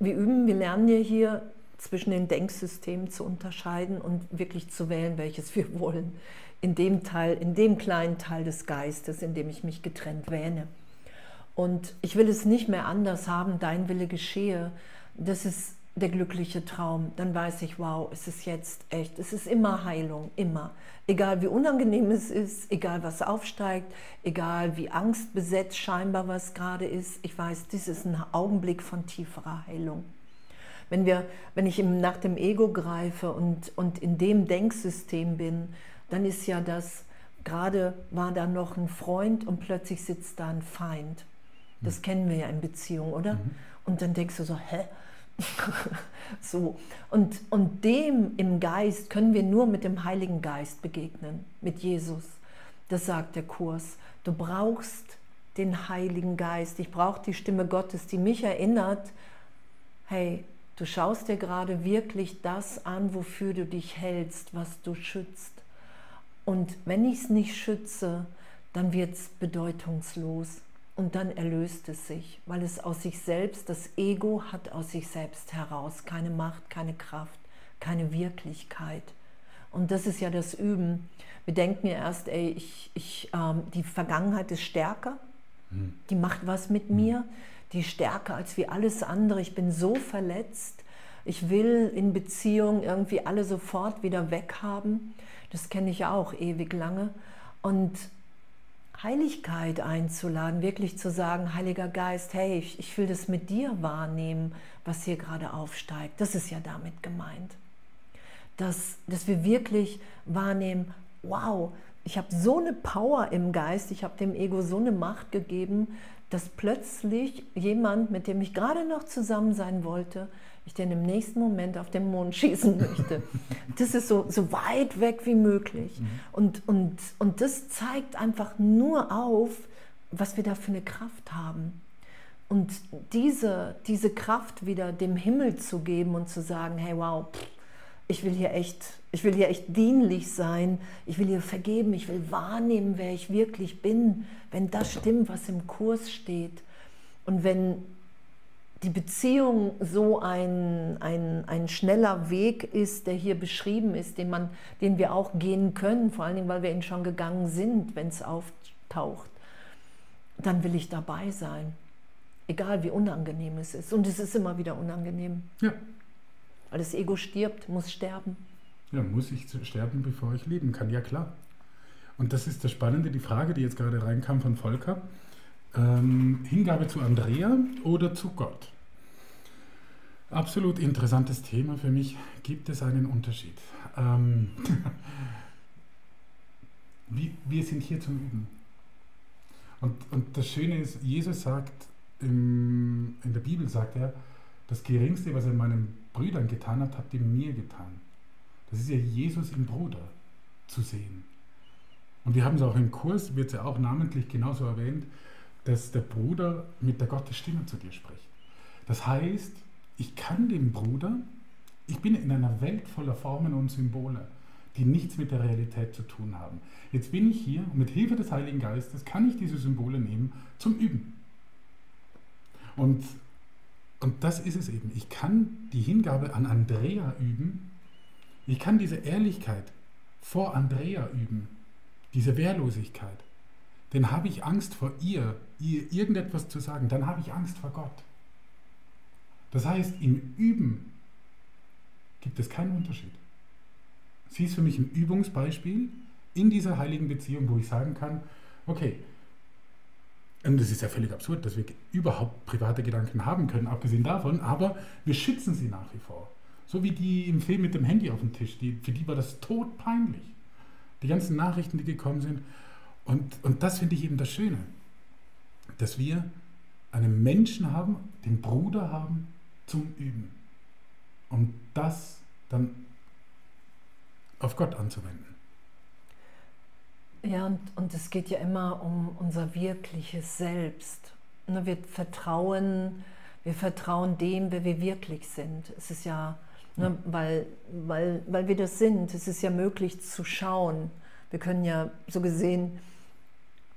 wir üben, wir lernen ja hier zwischen den Denksystemen zu unterscheiden und wirklich zu wählen, welches wir [LAUGHS] wollen. In dem Teil, in dem kleinen Teil des Geistes, in dem ich mich getrennt wähne. Und ich will es nicht mehr anders haben, dein Wille geschehe. Das ist der glückliche Traum. Dann weiß ich, wow, es ist jetzt echt, es ist immer Heilung, immer. Egal wie unangenehm es ist, egal was aufsteigt, egal wie angstbesetzt scheinbar was gerade ist, ich weiß, dies ist ein Augenblick von tieferer Heilung. Wenn, wir, wenn ich nach dem Ego greife und, und in dem Denksystem bin, dann ist ja das, gerade war da noch ein Freund und plötzlich sitzt da ein Feind. Das mhm. kennen wir ja in Beziehungen, oder? Mhm. Und dann denkst du so, hä? [LAUGHS] so. Und, und dem im Geist können wir nur mit dem Heiligen Geist begegnen, mit Jesus. Das sagt der Kurs. Du brauchst den Heiligen Geist. Ich brauche die Stimme Gottes, die mich erinnert, hey, Du schaust dir gerade wirklich das an, wofür du dich hältst, was du schützt. Und wenn ich es nicht schütze, dann wird es bedeutungslos und dann erlöst es sich, weil es aus sich selbst, das Ego hat aus sich selbst heraus keine Macht, keine Kraft, keine Wirklichkeit. Und das ist ja das Üben. Wir denken ja erst, ey, ich, ich, ähm, die Vergangenheit ist stärker, hm. die macht was mit hm. mir die stärker als wie alles andere. Ich bin so verletzt. Ich will in Beziehung irgendwie alle sofort wieder weghaben. Das kenne ich auch ewig lange. Und Heiligkeit einzuladen, wirklich zu sagen, Heiliger Geist, hey, ich, ich will das mit dir wahrnehmen, was hier gerade aufsteigt. Das ist ja damit gemeint. Dass, dass wir wirklich wahrnehmen, wow, ich habe so eine Power im Geist, ich habe dem Ego so eine Macht gegeben, dass plötzlich jemand, mit dem ich gerade noch zusammen sein wollte, ich den im nächsten Moment auf den Mond schießen möchte. [LAUGHS] Das ist so, so weit weg wie möglich. Mhm. Und, und, und das zeigt einfach nur auf, was wir da für eine Kraft haben. Und diese, diese Kraft wieder dem Himmel zu geben und zu sagen, hey wow, ich will hier echt, ich will hier echt dienlich sein, ich will hier vergeben, ich will wahrnehmen, wer ich wirklich bin, wenn das stimmt, was im Kurs steht. Und wenn die Beziehung so ein, ein, ein schneller Weg ist, der hier beschrieben ist, den, man, den wir auch gehen können, vor allen Dingen, weil wir ihn schon gegangen sind, wenn es auftaucht, dann will ich dabei sein. Egal wie unangenehm es ist. Und es ist immer wieder unangenehm. Ja. Weil das Ego stirbt, muss sterben. Ja, muss ich sterben, bevor ich leben kann? Ja, klar. Und das ist das Spannende, die Frage, die jetzt gerade reinkam von Volker. Ähm, Hingabe zu Andrea oder zu Gott? Absolut interessantes Thema für mich. Gibt es einen Unterschied? Ähm, [LAUGHS] wir, sind hier zum Üben. Und, und das Schöne ist, Jesus sagt, im, in der Bibel sagt er, das Geringste, was er meinen Brüdern getan hat, habt ihr mir getan. Das ist ja Jesus im Bruder zu sehen. Und wir haben es auch im Kurs, wird es ja auch namentlich genauso erwähnt, dass der Bruder mit der Gottesstimme zu dir spricht. Das heißt, ich kann dem Bruder, ich bin in einer Welt voller Formen und Symbole, die nichts mit der Realität zu tun haben. Jetzt bin ich hier und mit Hilfe des Heiligen Geistes kann ich diese Symbole nehmen zum Üben. Und, und das ist es eben. Ich kann die Hingabe an Andrea üben. Ich kann diese Ehrlichkeit vor Andrea üben. Diese Wehrlosigkeit. Denn habe ich Angst vor ihr, ihr irgendetwas zu sagen, dann habe ich Angst vor Gott. Das heißt, im Üben gibt es keinen Unterschied. Sie ist für mich ein Übungsbeispiel in dieser heiligen Beziehung, wo ich sagen kann, okay, und es ist ja völlig absurd, dass wir überhaupt private Gedanken haben können, abgesehen davon, aber wir schützen sie nach wie vor. So wie die im Film mit dem Handy auf dem Tisch, die, für die war das todpeinlich. Die ganzen Nachrichten, die gekommen sind. Und, und das finde ich eben das Schöne, dass wir einen Menschen haben, den Bruder haben zum Üben. Um das dann auf Gott anzuwenden. Ja, und, und es geht ja immer um unser wirkliches Selbst. Ne, wir vertrauen, wir vertrauen dem, wer wir wirklich sind. Es ist ja, ne, weil, weil, weil wir das sind, es ist ja möglich zu schauen. Wir können ja so gesehen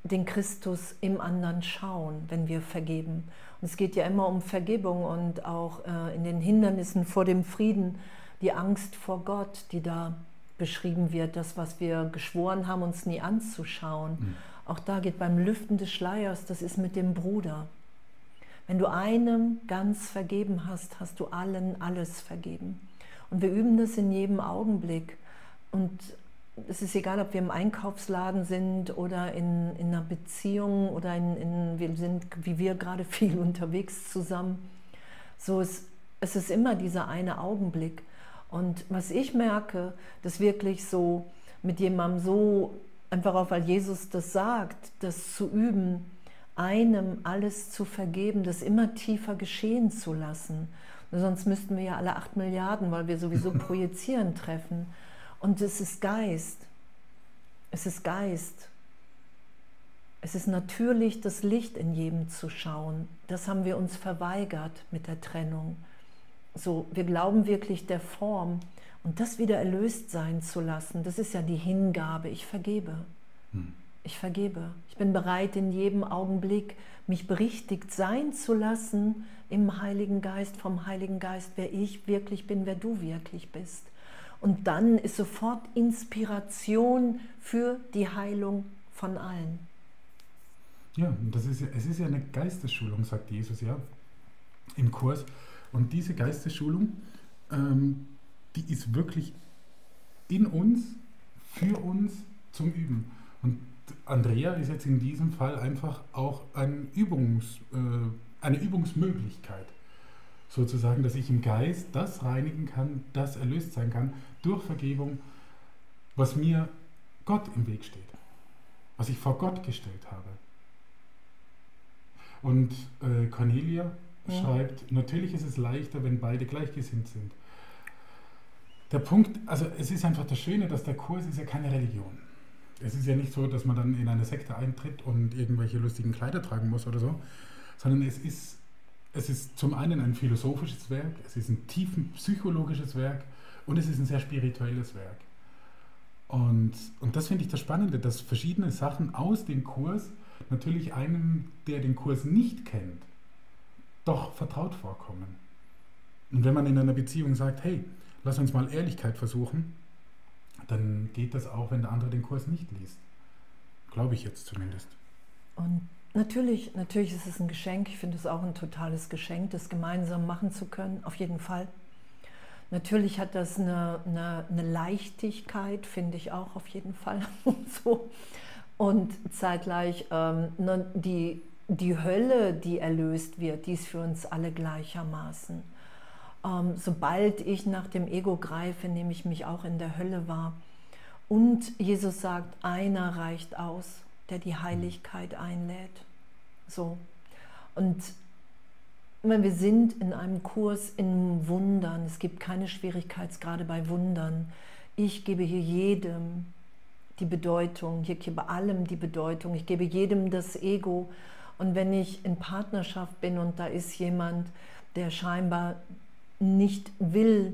den Christus im anderen schauen, wenn wir vergeben. Und es geht ja immer um Vergebung und auch äh, in den Hindernissen vor dem Frieden, die Angst vor Gott, die da beschrieben wird, das, was wir geschworen haben, uns nie anzuschauen. Mhm. Auch da geht beim Lüften des Schleiers, das ist mit dem Bruder. Wenn du einem ganz vergeben hast, hast du allen alles vergeben. Und wir üben das in jedem Augenblick. Und es ist egal, ob wir im Einkaufsladen sind oder in, in einer Beziehung oder in, in, wir sind, wie wir gerade [LAUGHS] viel unterwegs zusammen. So ist, es ist immer dieser eine Augenblick. Und was ich merke, dass wirklich so mit jemandem so, einfach auch weil Jesus das sagt, das zu üben, einem alles zu vergeben, das immer tiefer geschehen zu lassen. sonst müssten wir ja alle acht Milliarden, weil wir sowieso [LAUGHS] projizieren, treffen. Und es ist Geist. Es ist Geist. Es ist natürlich das Licht in jedem zu schauen. Das haben wir uns verweigert mit der Trennung. So, wir glauben wirklich der Form und das wieder erlöst sein zu lassen, das ist ja die Hingabe. Ich vergebe. Hm. Ich vergebe. Ich bin bereit, in jedem Augenblick mich berichtigt sein zu lassen im Heiligen Geist, vom Heiligen Geist, wer ich wirklich bin, wer du wirklich bist. Und dann ist sofort Inspiration für die Heilung von allen. Ja, das ist es ist ja eine Geistesschulung, sagt Jesus ja im Kurs. Und diese Geistesschulung, ähm, die ist wirklich in uns, für uns zum Üben. Und Andrea ist jetzt in diesem Fall einfach auch ein Übungs, äh, eine Übungsmöglichkeit. Sozusagen, dass ich im Geist das reinigen kann, das erlöst sein kann durch Vergebung, was mir Gott im Weg steht, was ich vor Gott gestellt habe. Und äh, Cornelia ja. schreibt, natürlich ist es leichter, wenn beide gleichgesinnt sind. Der Punkt, also es ist einfach das Schöne, dass der Kurs ist ja keine Religion. Es ist ja nicht so, dass man dann in eine Sekte eintritt und irgendwelche lustigen Kleider tragen muss oder so, sondern es ist, es ist zum einen ein philosophisches Werk, es ist ein tiefen psychologisches Werk und es ist ein sehr spirituelles Werk. Und, und das finde ich das Spannende, dass verschiedene Sachen aus dem Kurs natürlich einem, der den Kurs nicht kennt, doch vertraut vorkommen. Und wenn man in einer Beziehung sagt, hey, lass uns mal Ehrlichkeit versuchen, dann geht das auch, wenn der andere den Kurs nicht liest. Glaube ich jetzt zumindest. Und natürlich, natürlich ist es ein Geschenk. Ich finde es auch ein totales Geschenk, das gemeinsam machen zu können, auf jeden Fall. Natürlich hat das eine, eine, eine Leichtigkeit, finde ich auch auf jeden Fall. [LAUGHS] Und, so. und zeitgleich ähm, ne, die, die Hölle, die erlöst wird, die ist für uns alle gleichermaßen. Ähm, sobald ich nach dem Ego greife, nehme ich mich auch in der Hölle wahr. Und Jesus sagt, einer reicht aus, der die Heiligkeit einlädt. So. Und wir sind in einem Kurs in Wundern. Es gibt keine Schwierigkeitsgrade bei Wundern. Ich gebe hier jedem die Bedeutung, ich gebe allem die Bedeutung, ich gebe jedem das Ego. Und wenn ich in Partnerschaft bin und da ist jemand, der scheinbar nicht will,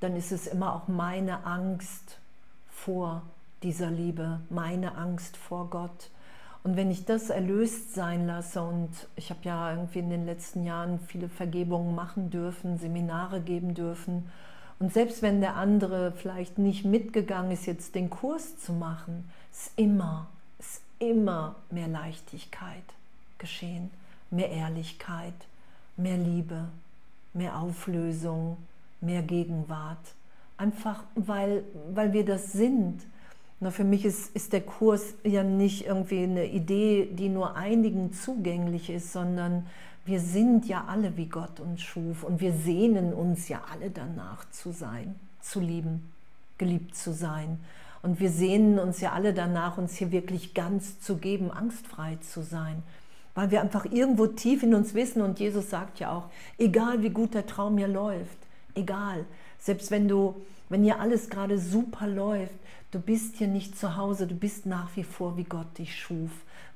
dann ist es immer auch meine Angst vor dieser Liebe, meine Angst vor Gott. Und wenn ich das erlöst sein lasse, und ich habe ja irgendwie in den letzten Jahren viele Vergebungen machen dürfen, Seminare geben dürfen, und selbst wenn der andere vielleicht nicht mitgegangen ist, jetzt den Kurs zu machen, ist immer, ist immer mehr Leichtigkeit geschehen, mehr Ehrlichkeit, mehr Liebe, mehr Auflösung, mehr Gegenwart. Einfach weil, weil wir das sind. Na, für mich ist, ist der Kurs ja nicht irgendwie eine Idee, die nur einigen zugänglich ist, sondern wir sind ja alle wie Gott uns schuf und wir sehnen uns ja alle danach zu sein, zu lieben, geliebt zu sein. Und wir sehnen uns ja alle danach, uns hier wirklich ganz zu geben, angstfrei zu sein weil wir einfach irgendwo tief in uns wissen und Jesus sagt ja auch, egal wie gut der Traum hier läuft, egal, selbst wenn du, wenn hier alles gerade super läuft, du bist hier nicht zu Hause, du bist nach wie vor, wie Gott dich schuf.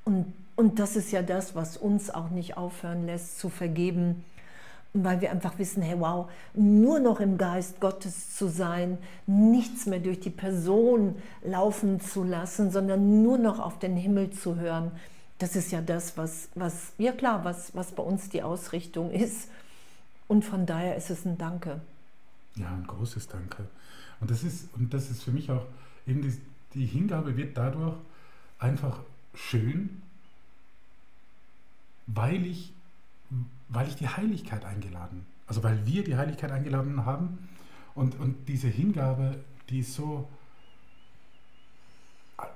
Und, und das ist ja das, was uns auch nicht aufhören lässt zu vergeben, weil wir einfach wissen, hey wow, nur noch im Geist Gottes zu sein, nichts mehr durch die Person laufen zu lassen, sondern nur noch auf den Himmel zu hören das ist ja das, was, was ja klar, was, was bei uns die Ausrichtung ist. Und von daher ist es ein Danke. Ja, ein großes Danke. Und das ist, und das ist für mich auch, eben die, die Hingabe wird dadurch einfach schön, weil ich, weil ich die Heiligkeit eingeladen, also weil wir die Heiligkeit eingeladen haben und, und diese Hingabe, die so,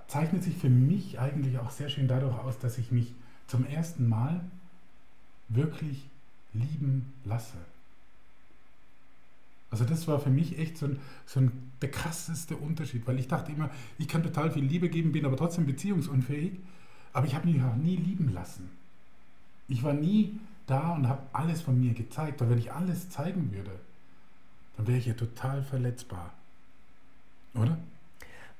zeichnet sich für mich eigentlich auch sehr schön dadurch aus, dass ich mich zum ersten Mal wirklich lieben lasse. Also das war für mich echt so, ein, so ein, der krasseste Unterschied, weil ich dachte immer, ich kann total viel Liebe geben, bin aber trotzdem beziehungsunfähig, aber ich habe mich auch nie lieben lassen. Ich war nie da und habe alles von mir gezeigt, weil wenn ich alles zeigen würde, dann wäre ich ja total verletzbar. Oder?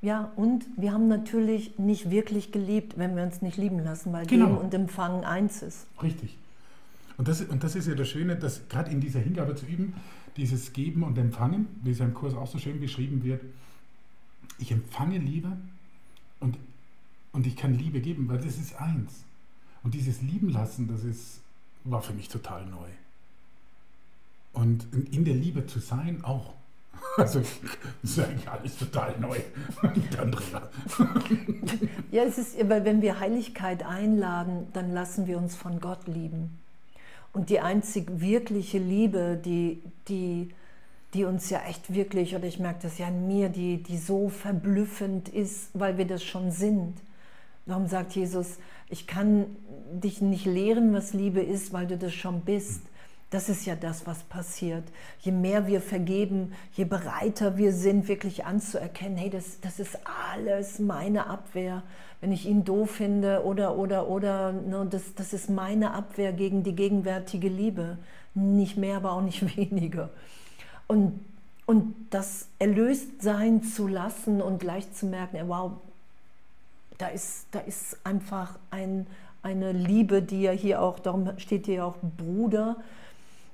Ja, und wir haben natürlich nicht wirklich geliebt, wenn wir uns nicht lieben lassen, weil genau. Geben und Empfangen eins ist. Richtig. Und das, und das ist ja das Schöne, dass gerade in dieser Hingabe zu üben, dieses Geben und Empfangen, wie es ja im Kurs auch so schön beschrieben wird, ich empfange Liebe und, und ich kann Liebe geben, weil das ist eins. Und dieses Lieben lassen, das ist, war für mich total neu. Und in der Liebe zu sein auch. [LAUGHS] Also, das ist eigentlich alles total neu. [LAUGHS] Andrea. Ja, es ist, weil wenn wir Heiligkeit einladen, dann lassen wir uns von Gott lieben. Und die einzig wirkliche Liebe, die, die, die uns ja echt wirklich, oder ich merke das ja in mir, die, die so verblüffend ist, weil wir das schon sind. Darum sagt Jesus, ich kann dich nicht lehren, was Liebe ist, weil du das schon bist. Das ist ja das, was passiert. Je mehr wir vergeben, je bereiter wir sind, wirklich anzuerkennen, hey, das, das ist alles meine Abwehr. Wenn ich ihn doof finde oder, oder, oder, ne, das, das ist meine Abwehr gegen die gegenwärtige Liebe. Nicht mehr, aber auch nicht [LAUGHS] weniger. Und, und das erlöst sein zu lassen und gleich zu merken, wow, da ist, da ist einfach ein, eine Liebe, die ja hier auch, darum steht hier auch Bruder,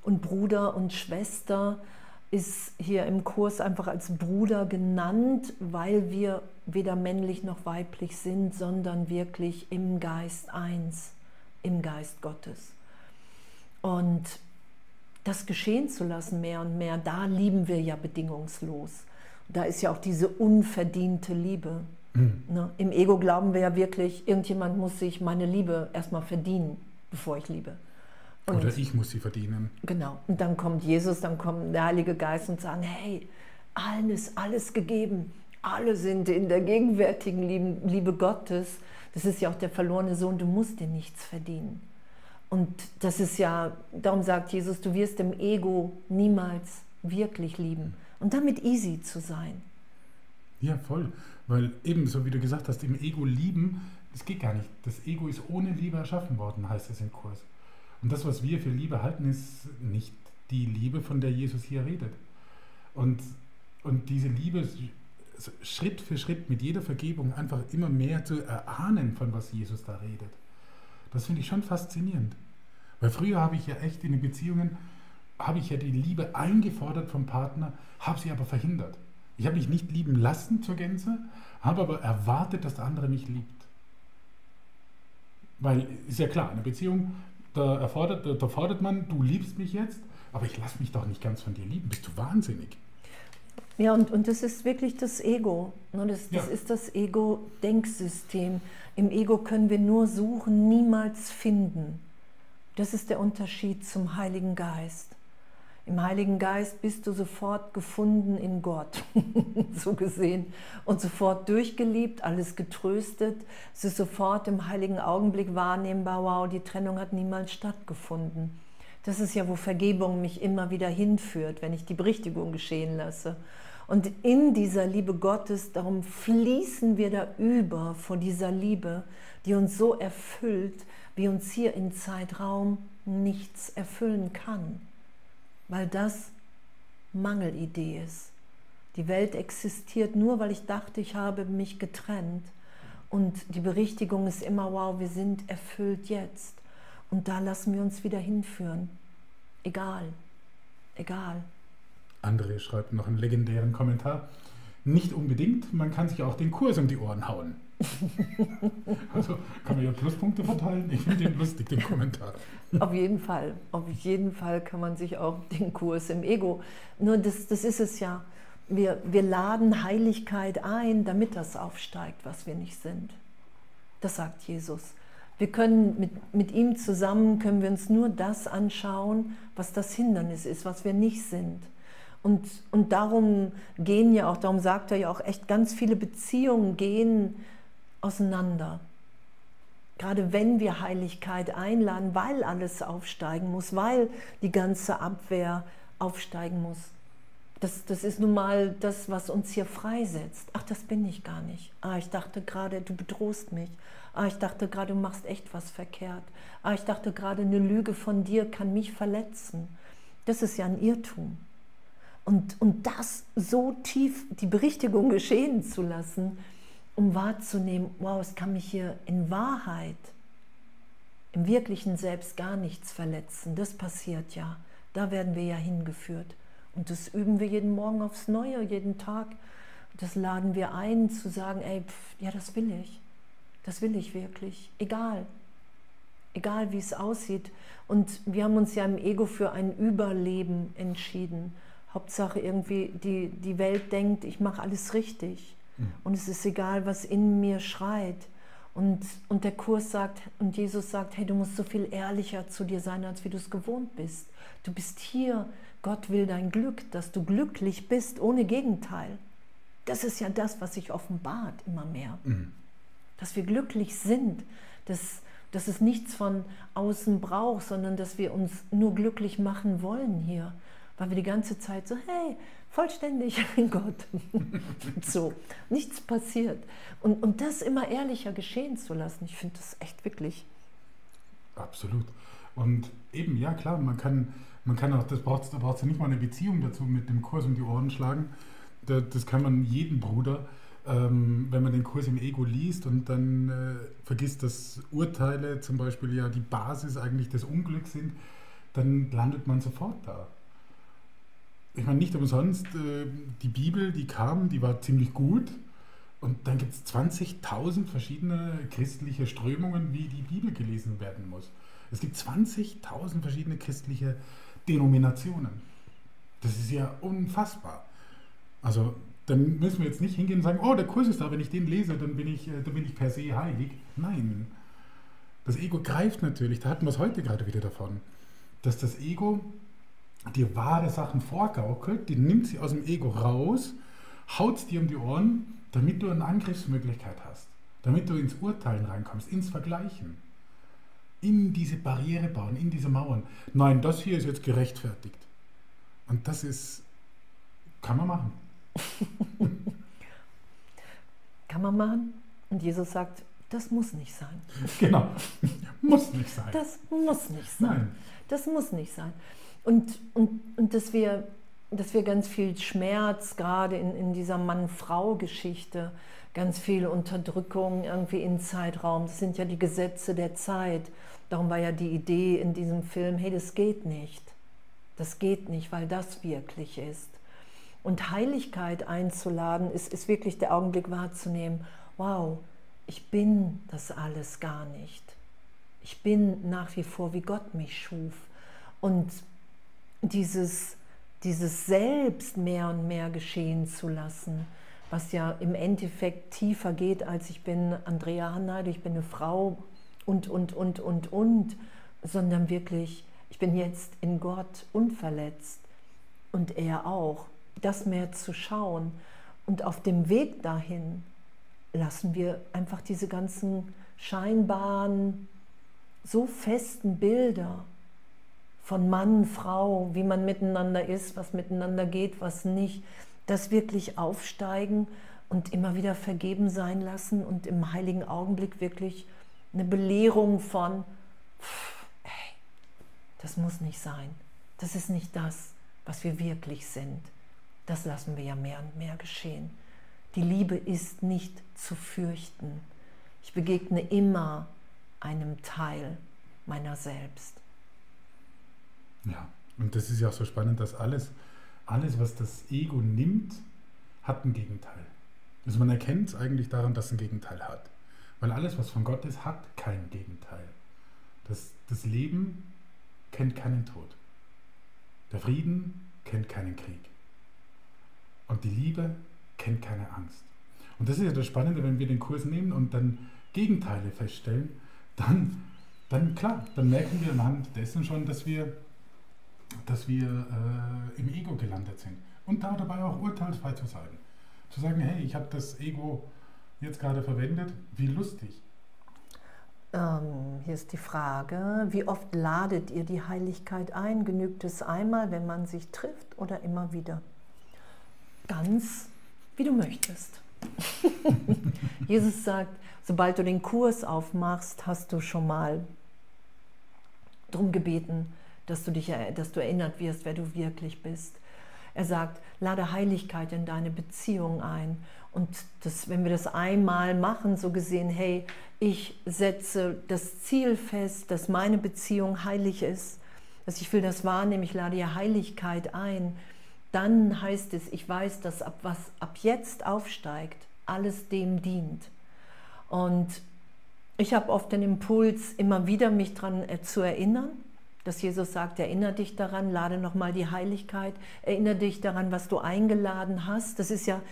und Bruder und Schwester ist hier im Kurs einfach als Bruder genannt, weil wir weder männlich noch weiblich sind, sondern wirklich im Geist eins, im Geist Gottes. Und das geschehen zu lassen mehr und mehr, da lieben wir ja bedingungslos. Da ist ja auch diese unverdiente Liebe. Mhm. Ne? Im Ego glauben wir ja wirklich, irgendjemand muss sich meine Liebe erstmal verdienen, bevor ich liebe. Und Oder ich muss sie verdienen. Genau. Und dann kommt Jesus, dann kommt der Heilige Geist und sagt, hey, allen ist alles gegeben. Alle sind in der gegenwärtigen Liebe Gottes. Das ist ja auch der verlorene Sohn, du musst dir nichts verdienen. Und das ist ja, darum sagt Jesus, du wirst im Ego niemals wirklich lieben. Und damit easy zu sein. Ja, voll. Weil ebenso wie du gesagt hast, im Ego lieben, das geht gar nicht. Das Ego ist ohne Liebe erschaffen worden, heißt es im Kurs. Und das, was wir für Liebe halten, ist nicht die Liebe, von der Jesus hier redet. Und, und diese Liebe Schritt für Schritt mit jeder Vergebung einfach immer mehr zu erahnen, von was Jesus da redet. Das finde ich schon faszinierend. Weil früher habe ich ja echt in den Beziehungen, habe ich ja die Liebe eingefordert vom Partner, habe sie aber verhindert. Ich habe mich nicht lieben lassen zur Gänze, habe aber erwartet, dass der andere mich liebt. Weil ist ja klar, eine Beziehung da, erfordert, da, fordert man, du liebst mich jetzt, aber ich lasse mich doch nicht ganz von dir lieben. Bist du wahnsinnig? Ja, und, und das ist wirklich das Ego. Ne? Das, das ja. ist das Ego-Denksystem. Im Ego können wir nur suchen, niemals finden. Das ist der Unterschied zum Heiligen Geist. Im Heiligen Geist bist du sofort gefunden in Gott, [LAUGHS] so gesehen, und sofort durchgeliebt, alles getröstet. Es ist sofort im heiligen Augenblick wahrnehmbar, wow, die Trennung hat niemals stattgefunden. Das ist ja, wo Vergebung mich immer wieder hinführt, wenn ich die Berichtigung geschehen lasse. Und in dieser Liebe Gottes, darum fließen wir da über vor dieser Liebe, die uns so erfüllt, wie uns hier in Zeitraum nichts erfüllen kann weil das Mangelidee ist. Die Welt existiert nur, weil ich dachte, ich habe mich getrennt. Und die Berichtigung ist immer, wow, wir sind erfüllt jetzt. Und da lassen wir uns wieder hinführen. Egal, egal. André schreibt noch einen legendären Kommentar. Nicht unbedingt, man kann sich auch den Kurs um die Ohren hauen. [LAUGHS] also kann man ja Pluspunkte verteilen. Ich finde den lustig, den Kommentar. Auf jeden Fall. Auf jeden Fall kann man sich auch den Kurs im Ego. Nur das, das ist es ja. Wir, wir laden Heiligkeit ein, damit das aufsteigt, was wir nicht sind. Das sagt Jesus. Wir können mit, mit ihm zusammen, können wir uns nur das anschauen, was das Hindernis ist, was wir nicht sind. Und, und darum gehen ja auch, darum sagt er ja auch echt, ganz viele Beziehungen gehen auseinander. Gerade wenn wir Heiligkeit einladen, weil alles aufsteigen muss, weil die ganze Abwehr aufsteigen muss. Das, das ist nun mal das, was uns hier freisetzt. Ach, das bin ich gar nicht. Ah, ich dachte gerade, du bedrohst mich. Ah, ich dachte gerade, du machst echt was verkehrt. Ah, ich dachte gerade, eine Lüge von dir kann mich verletzen. Das ist ja ein Irrtum. Und, und das so tief, die Berichtigung geschehen zu lassen, um wahrzunehmen, wow, es kann mich hier in Wahrheit, im wirklichen Selbst gar nichts verletzen. Das passiert ja. Da werden wir ja hingeführt. Und das üben wir jeden Morgen aufs Neue, jeden Tag. Das laden wir ein, zu sagen, ey, pf, ja, das will ich. Das will ich wirklich. Egal. Egal, wie es aussieht. Und wir haben uns ja im Ego für ein Überleben entschieden. Hauptsache irgendwie, die, die Welt denkt, ich mache alles richtig. Mhm. Und es ist egal, was in mir schreit. Und, und der Kurs sagt, und Jesus sagt, hey, du musst so viel ehrlicher zu dir sein, als wie du es gewohnt bist. Du bist hier, Gott will dein Glück, dass du glücklich bist, ohne Gegenteil. Das ist ja das, was sich offenbart immer mehr. Mhm. Dass wir glücklich sind, dass, dass es nichts von außen braucht, sondern dass wir uns nur glücklich machen wollen hier. Weil wir die ganze Zeit so, hey, vollständig [LAUGHS] in Gott. [LAUGHS] so, nichts passiert. Und, und das immer ehrlicher geschehen zu lassen, ich finde das echt wirklich. Absolut. Und eben, ja klar, man kann, man kann auch, das braucht, da braucht es ja nicht mal eine Beziehung dazu mit dem Kurs um die Ohren schlagen, das kann man jedem Bruder, ähm, wenn man den Kurs im Ego liest und dann äh, vergisst, dass Urteile zum Beispiel ja die Basis eigentlich des Unglücks sind, dann landet man sofort da. Ich meine, nicht umsonst, äh, die Bibel, die kam, die war ziemlich gut. Und dann gibt es 20.000 verschiedene christliche Strömungen, wie die Bibel gelesen werden muss. Es gibt 20.000 verschiedene christliche Denominationen. Das ist ja unfassbar. Also dann müssen wir jetzt nicht hingehen und sagen, oh, der Kurs ist da, wenn ich den lese, dann bin ich, äh, dann bin ich per se heilig. Nein. Das Ego greift natürlich, da hatten wir es heute gerade wieder davon, dass das Ego dir wahre Sachen vorgaukelt, die nimmt sie aus dem Ego raus, haut es dir um die Ohren, damit du eine Angriffsmöglichkeit hast, damit du ins Urteilen reinkommst, ins Vergleichen, in diese Barriere bauen, in diese Mauern. Nein, das hier ist jetzt gerechtfertigt. Und das ist, kann man machen. [LAUGHS] Kann man machen. Und Jesus sagt, das muss nicht sein. Genau, muss nicht sein. Das muss nicht sein. Nein. Das muss nicht sein. Und, und, und dass, wir, dass wir ganz viel Schmerz, gerade in, in dieser Mann-Frau-Geschichte, ganz viel Unterdrückung irgendwie im Zeitraum, das sind ja die Gesetze der Zeit. Darum war ja die Idee in diesem Film, hey, das geht nicht. Das geht nicht, weil das wirklich ist. Und Heiligkeit einzuladen, ist, ist wirklich der Augenblick wahrzunehmen, wow, ich bin das alles gar nicht. Ich bin nach wie vor, wie Gott mich schuf. Und dieses, dieses Selbst mehr und mehr geschehen zu lassen, was ja im Endeffekt tiefer geht, als ich bin Andrea Hanneide, ich bin eine Frau und, und, und, und, und, sondern wirklich, ich bin jetzt in Gott unverletzt und er auch das mehr zu schauen. Und auf dem Weg dahin lassen wir einfach diese ganzen scheinbaren, so festen Bilder von Mann, Frau, wie man miteinander ist, was miteinander geht, was nicht, das wirklich aufsteigen und immer wieder vergeben sein lassen und im heiligen Augenblick wirklich eine Belehrung von, pff, ey, das muss nicht sein. Das ist nicht das, was wir wirklich sind. Das lassen wir ja mehr und mehr geschehen. Die Liebe ist nicht zu fürchten. Ich begegne immer einem Teil meiner selbst. Ja, und das ist ja auch so spannend, dass alles, alles, was das Ego nimmt, hat ein Gegenteil. Also man erkennt es eigentlich daran, dass es ein Gegenteil hat. Weil alles, was von Gott ist, hat kein Gegenteil. Das, das Leben kennt keinen Tod. Der Frieden kennt keinen Krieg. Und die Liebe kennt keine Angst. Und das ist ja das Spannende, wenn wir den Kurs nehmen und dann Gegenteile feststellen, dann, dann klar, dann merken wir anhand dessen schon, dass wir, dass wir äh, im Ego gelandet sind. Und da dabei auch urteilsfrei zu sein. Zu sagen, hey, ich habe das Ego jetzt gerade verwendet, wie lustig. Ähm, hier ist die Frage, wie oft ladet ihr die Heiligkeit ein? Genügt es einmal, wenn man sich trifft oder immer wieder? ganz, wie du möchtest. [LAUGHS] Jesus sagt, sobald du den Kurs aufmachst, hast du schon mal darum gebeten, dass du, dich, dass du erinnert wirst, wer du wirklich bist. Er sagt, lade Heiligkeit in deine Beziehung ein. Und das, wenn wir das einmal machen, so gesehen, hey, ich setze das Ziel fest, dass meine Beziehung heilig ist, dass ich will das wahrnehmen, ich lade ja Heiligkeit ein dann heißt es, ich weiß, dass ab was ab jetzt aufsteigt, alles dem dient. Und ich habe oft den Impuls, immer wieder mich daran äh, zu erinnern, dass Jesus sagt, erinnere dich daran, lade nochmal die Heiligkeit, erinnere dich daran, was du eingeladen hast. Das ist ja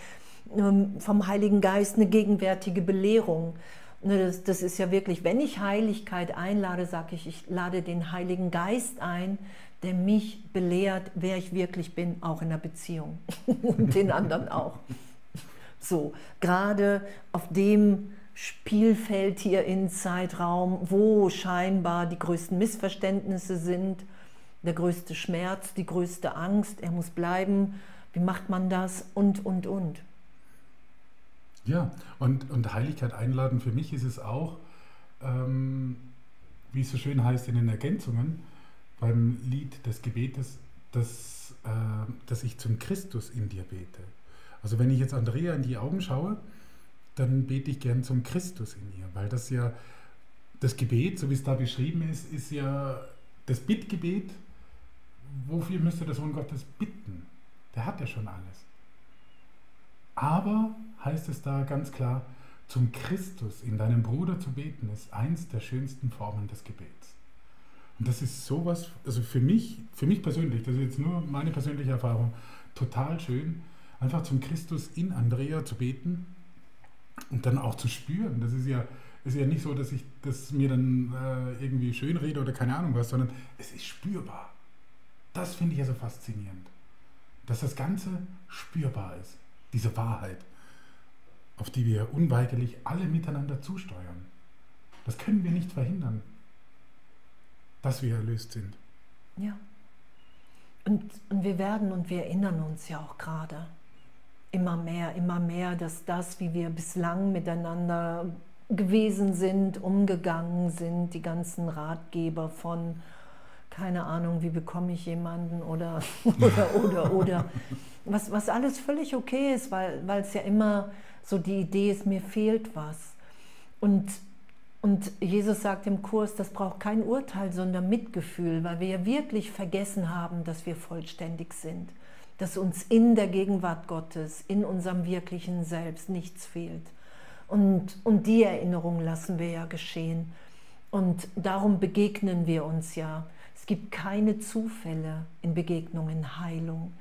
ähm, vom Heiligen Geist eine gegenwärtige Belehrung. Ne, das, das ist ja wirklich, wenn ich Heiligkeit einlade, sage ich, ich lade den Heiligen Geist ein, der mich belehrt, wer ich wirklich bin, auch in der Beziehung [LAUGHS] und den anderen auch. So, gerade auf dem Spielfeld hier in Zeitraum, wo scheinbar die größten Missverständnisse sind, der größte Schmerz, die größte Angst, er muss bleiben, wie macht man das und, und, und. Ja, und, und Heiligkeit einladen, für mich ist es auch, ähm, wie es so schön heißt in den Ergänzungen, beim Lied des Gebetes, dass, äh, dass ich zum Christus in dir bete. Also wenn ich jetzt Andrea in die Augen schaue, dann bete ich gern zum Christus in ihr, weil das ja, das Gebet, so wie es da beschrieben ist, ist ja das Bittgebet. Wofür müsste der Sohn Gottes bitten? Der hat ja schon alles. Aber heißt es da ganz klar, zum Christus in deinem Bruder zu beten, ist eins der schönsten Formen des Gebets. Und das ist sowas, also für mich, für mich persönlich, das ist jetzt nur meine persönliche Erfahrung, total schön, einfach zum Christus in Andrea zu beten und dann auch zu spüren. Das ist ja, ist ja nicht so, dass ich das mir dann äh, irgendwie schön rede oder keine Ahnung was, sondern es ist spürbar. Das finde ich ja so faszinierend, dass das Ganze spürbar ist, diese Wahrheit auf die wir unweigerlich alle miteinander zusteuern. Das können wir nicht verhindern, dass wir erlöst sind. Ja. Und, und wir werden und wir erinnern uns ja auch gerade immer mehr, immer mehr, dass das, wie wir bislang miteinander gewesen sind, umgegangen sind, die ganzen Ratgeber von, keine Ahnung, wie bekomme ich jemanden oder, [LAUGHS] oder, oder, oder, was, was alles völlig okay ist, weil es ja immer so die Idee ist, mir fehlt was. Und, und Jesus sagt im Kurs, das braucht kein Urteil, sondern Mitgefühl, weil wir ja wirklich vergessen haben, dass wir vollständig sind, dass uns in der Gegenwart Gottes, in unserem wirklichen Selbst nichts fehlt. Und, und die Erinnerung lassen wir ja geschehen. Und darum begegnen wir uns ja. Es gibt keine Zufälle in Begegnungen, Heilung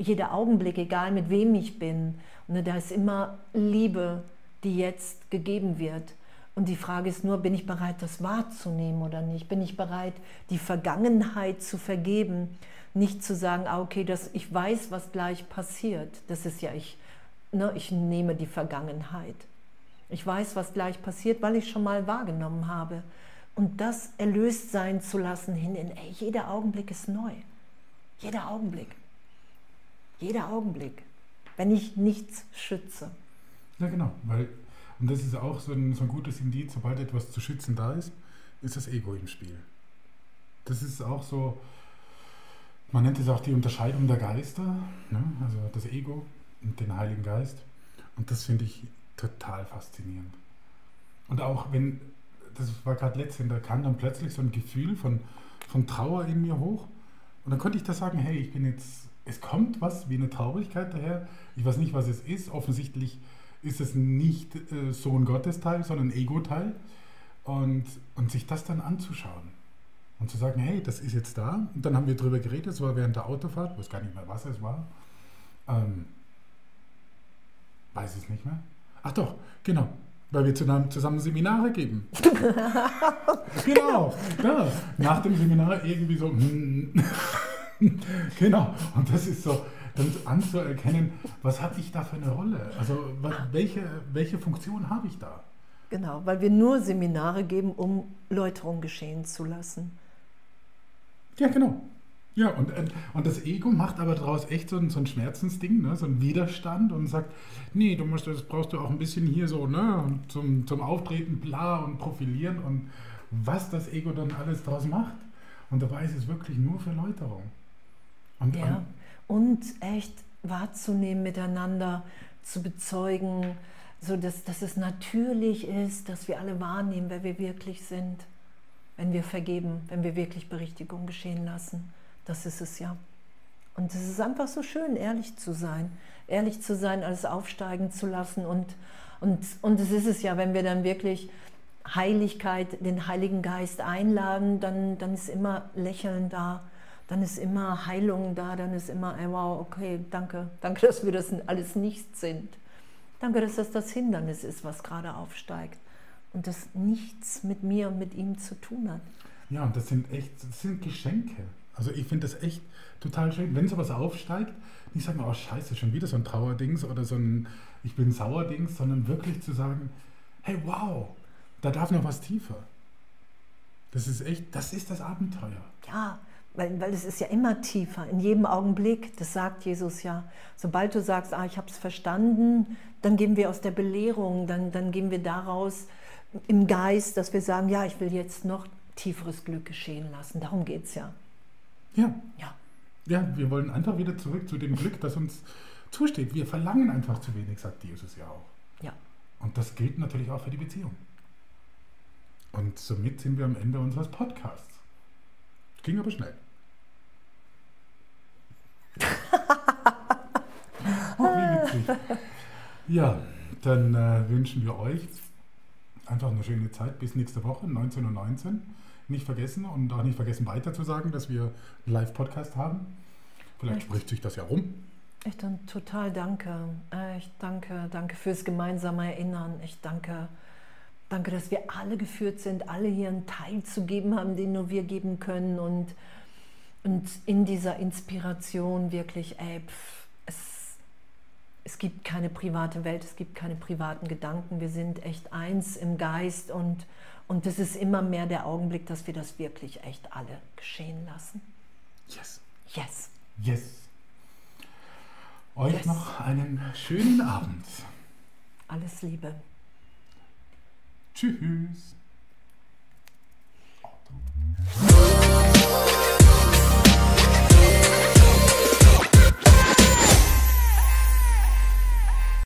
jeder Augenblick, egal mit wem ich bin. Ne, da ist immer Liebe, die jetzt gegeben wird. Und die Frage ist nur, bin ich bereit, das wahrzunehmen oder nicht? Bin ich bereit, die Vergangenheit zu vergeben? Nicht zu sagen, ah, okay, das, ich weiß, was gleich passiert. Das ist ja, ich, ne, ich nehme die Vergangenheit. Ich weiß, was gleich passiert, weil ich schon mal wahrgenommen habe. Und das erlöst sein zu lassen hin in, ey, jeder Augenblick ist neu. Jeder Augenblick. Jeder Augenblick, wenn ich nichts schütze. Ja, genau, weil, und das ist auch so ein, so ein gutes Indiz, sobald etwas zu schützen da ist, ist das Ego im Spiel. Das ist auch so, man nennt es auch die Unterscheidung der Geister, ne? also das Ego und den Heiligen Geist. Und das finde ich total faszinierend. Und auch wenn, das war gerade letztens, da kam dann plötzlich so ein Gefühl von, von Trauer in mir hoch. Und dann konnte ich da sagen, hey, ich bin jetzt es kommt was wie eine Traurigkeit daher. Ich weiß nicht, was es ist. Offensichtlich ist es nicht äh, so ein Gottesteil, sondern ein Ego-Teil. Und, und sich das dann anzuschauen und zu sagen, hey, das ist jetzt da. Und dann haben wir darüber geredet, es war während der Autofahrt, ich weiß gar nicht mehr, was es war. Ähm, weiß es nicht mehr. Ach doch, genau, weil wir zusammen Seminare geben. [LAUGHS] genau, ja, nach dem Seminar irgendwie so. Hm. [LAUGHS] genau, und das ist so, dann anzuerkennen, was habe ich da für eine Rolle? Also was, welche, welche Funktion habe ich da? Genau, weil wir nur Seminare geben, um Läuterung geschehen zu lassen. Ja, genau. Ja, und, und das Ego macht aber daraus echt so ein, so ein Schmerzensding, ne? so ein Widerstand und sagt, nee, du musst, das brauchst du auch ein bisschen hier so, ne, zum, zum Auftreten, bla und profilieren und was das Ego dann alles daraus macht. Und dabei ist es wirklich nur für Läuterung. Und, ja. und echt wahrzunehmen miteinander, zu bezeugen, so dass, dass es natürlich ist, dass wir alle wahrnehmen, wer wir wirklich sind, wenn wir vergeben, wenn wir wirklich Berichtigung geschehen lassen. Das ist es ja. Und es ist einfach so schön, ehrlich zu sein, ehrlich zu sein, alles aufsteigen zu lassen. Und, und, und es ist es ja, wenn wir dann wirklich Heiligkeit, den Heiligen Geist einladen, dann, dann ist immer Lächeln da dann ist immer Heilung da, dann ist immer, ey, wow, okay, danke, danke, [LAUGHS] dass wir das alles nicht sind. Danke, dass das das Hindernis ist, was gerade aufsteigt. Und das nichts mit mir und mit ihm zu tun hat. Ja, und das sind echt, das sind Geschenke. Also ich finde das echt total schön. Wenn sowas aufsteigt, nicht sagen, oh scheiße, schon wieder so ein Trauerdings oder so ein Ich bin Sauerdings, sondern wirklich zu sagen, hey wow, da darf noch was tiefer. Das ist echt, das ist das Abenteuer. Ja, weil, weil es ist ja immer tiefer, in jedem Augenblick, das sagt Jesus ja. Sobald du sagst, ah, ich habe es verstanden, dann gehen wir aus der Belehrung, dann, dann gehen wir daraus im Geist, dass wir sagen, ja, ich will jetzt noch tieferes Glück geschehen lassen. Darum geht es ja. Ja. Ja. Ja, wir wollen einfach wieder zurück zu dem Glück, das uns zusteht. Wir verlangen einfach zu wenig, sagt Jesus ja auch. Ja. Und das gilt natürlich auch für die Beziehung. Und somit sind wir am Ende unseres Podcasts. Ging aber schnell. [LAUGHS] oh, wie witzig. Ja, dann äh, wünschen wir euch einfach eine schöne Zeit bis nächste Woche, 19.19 Uhr. 19. Nicht vergessen und auch nicht vergessen weiter zu sagen, dass wir einen Live-Podcast haben. Vielleicht spricht sich das ja rum. Ich dann total danke. Äh, Ich danke, danke fürs gemeinsame Erinnern. Ich danke, danke, dass wir alle geführt sind, alle hier einen Teil zu geben haben, den nur wir geben können und, und in dieser Inspiration wirklich, ey, pff, es gibt keine private Welt, es gibt keine privaten Gedanken, wir sind echt eins im Geist und, und das ist immer mehr der Augenblick, dass wir das wirklich echt alle geschehen lassen. Yes. Yes. Yes. Euch yes. noch einen schönen Abend. Alles Liebe. Tschüss.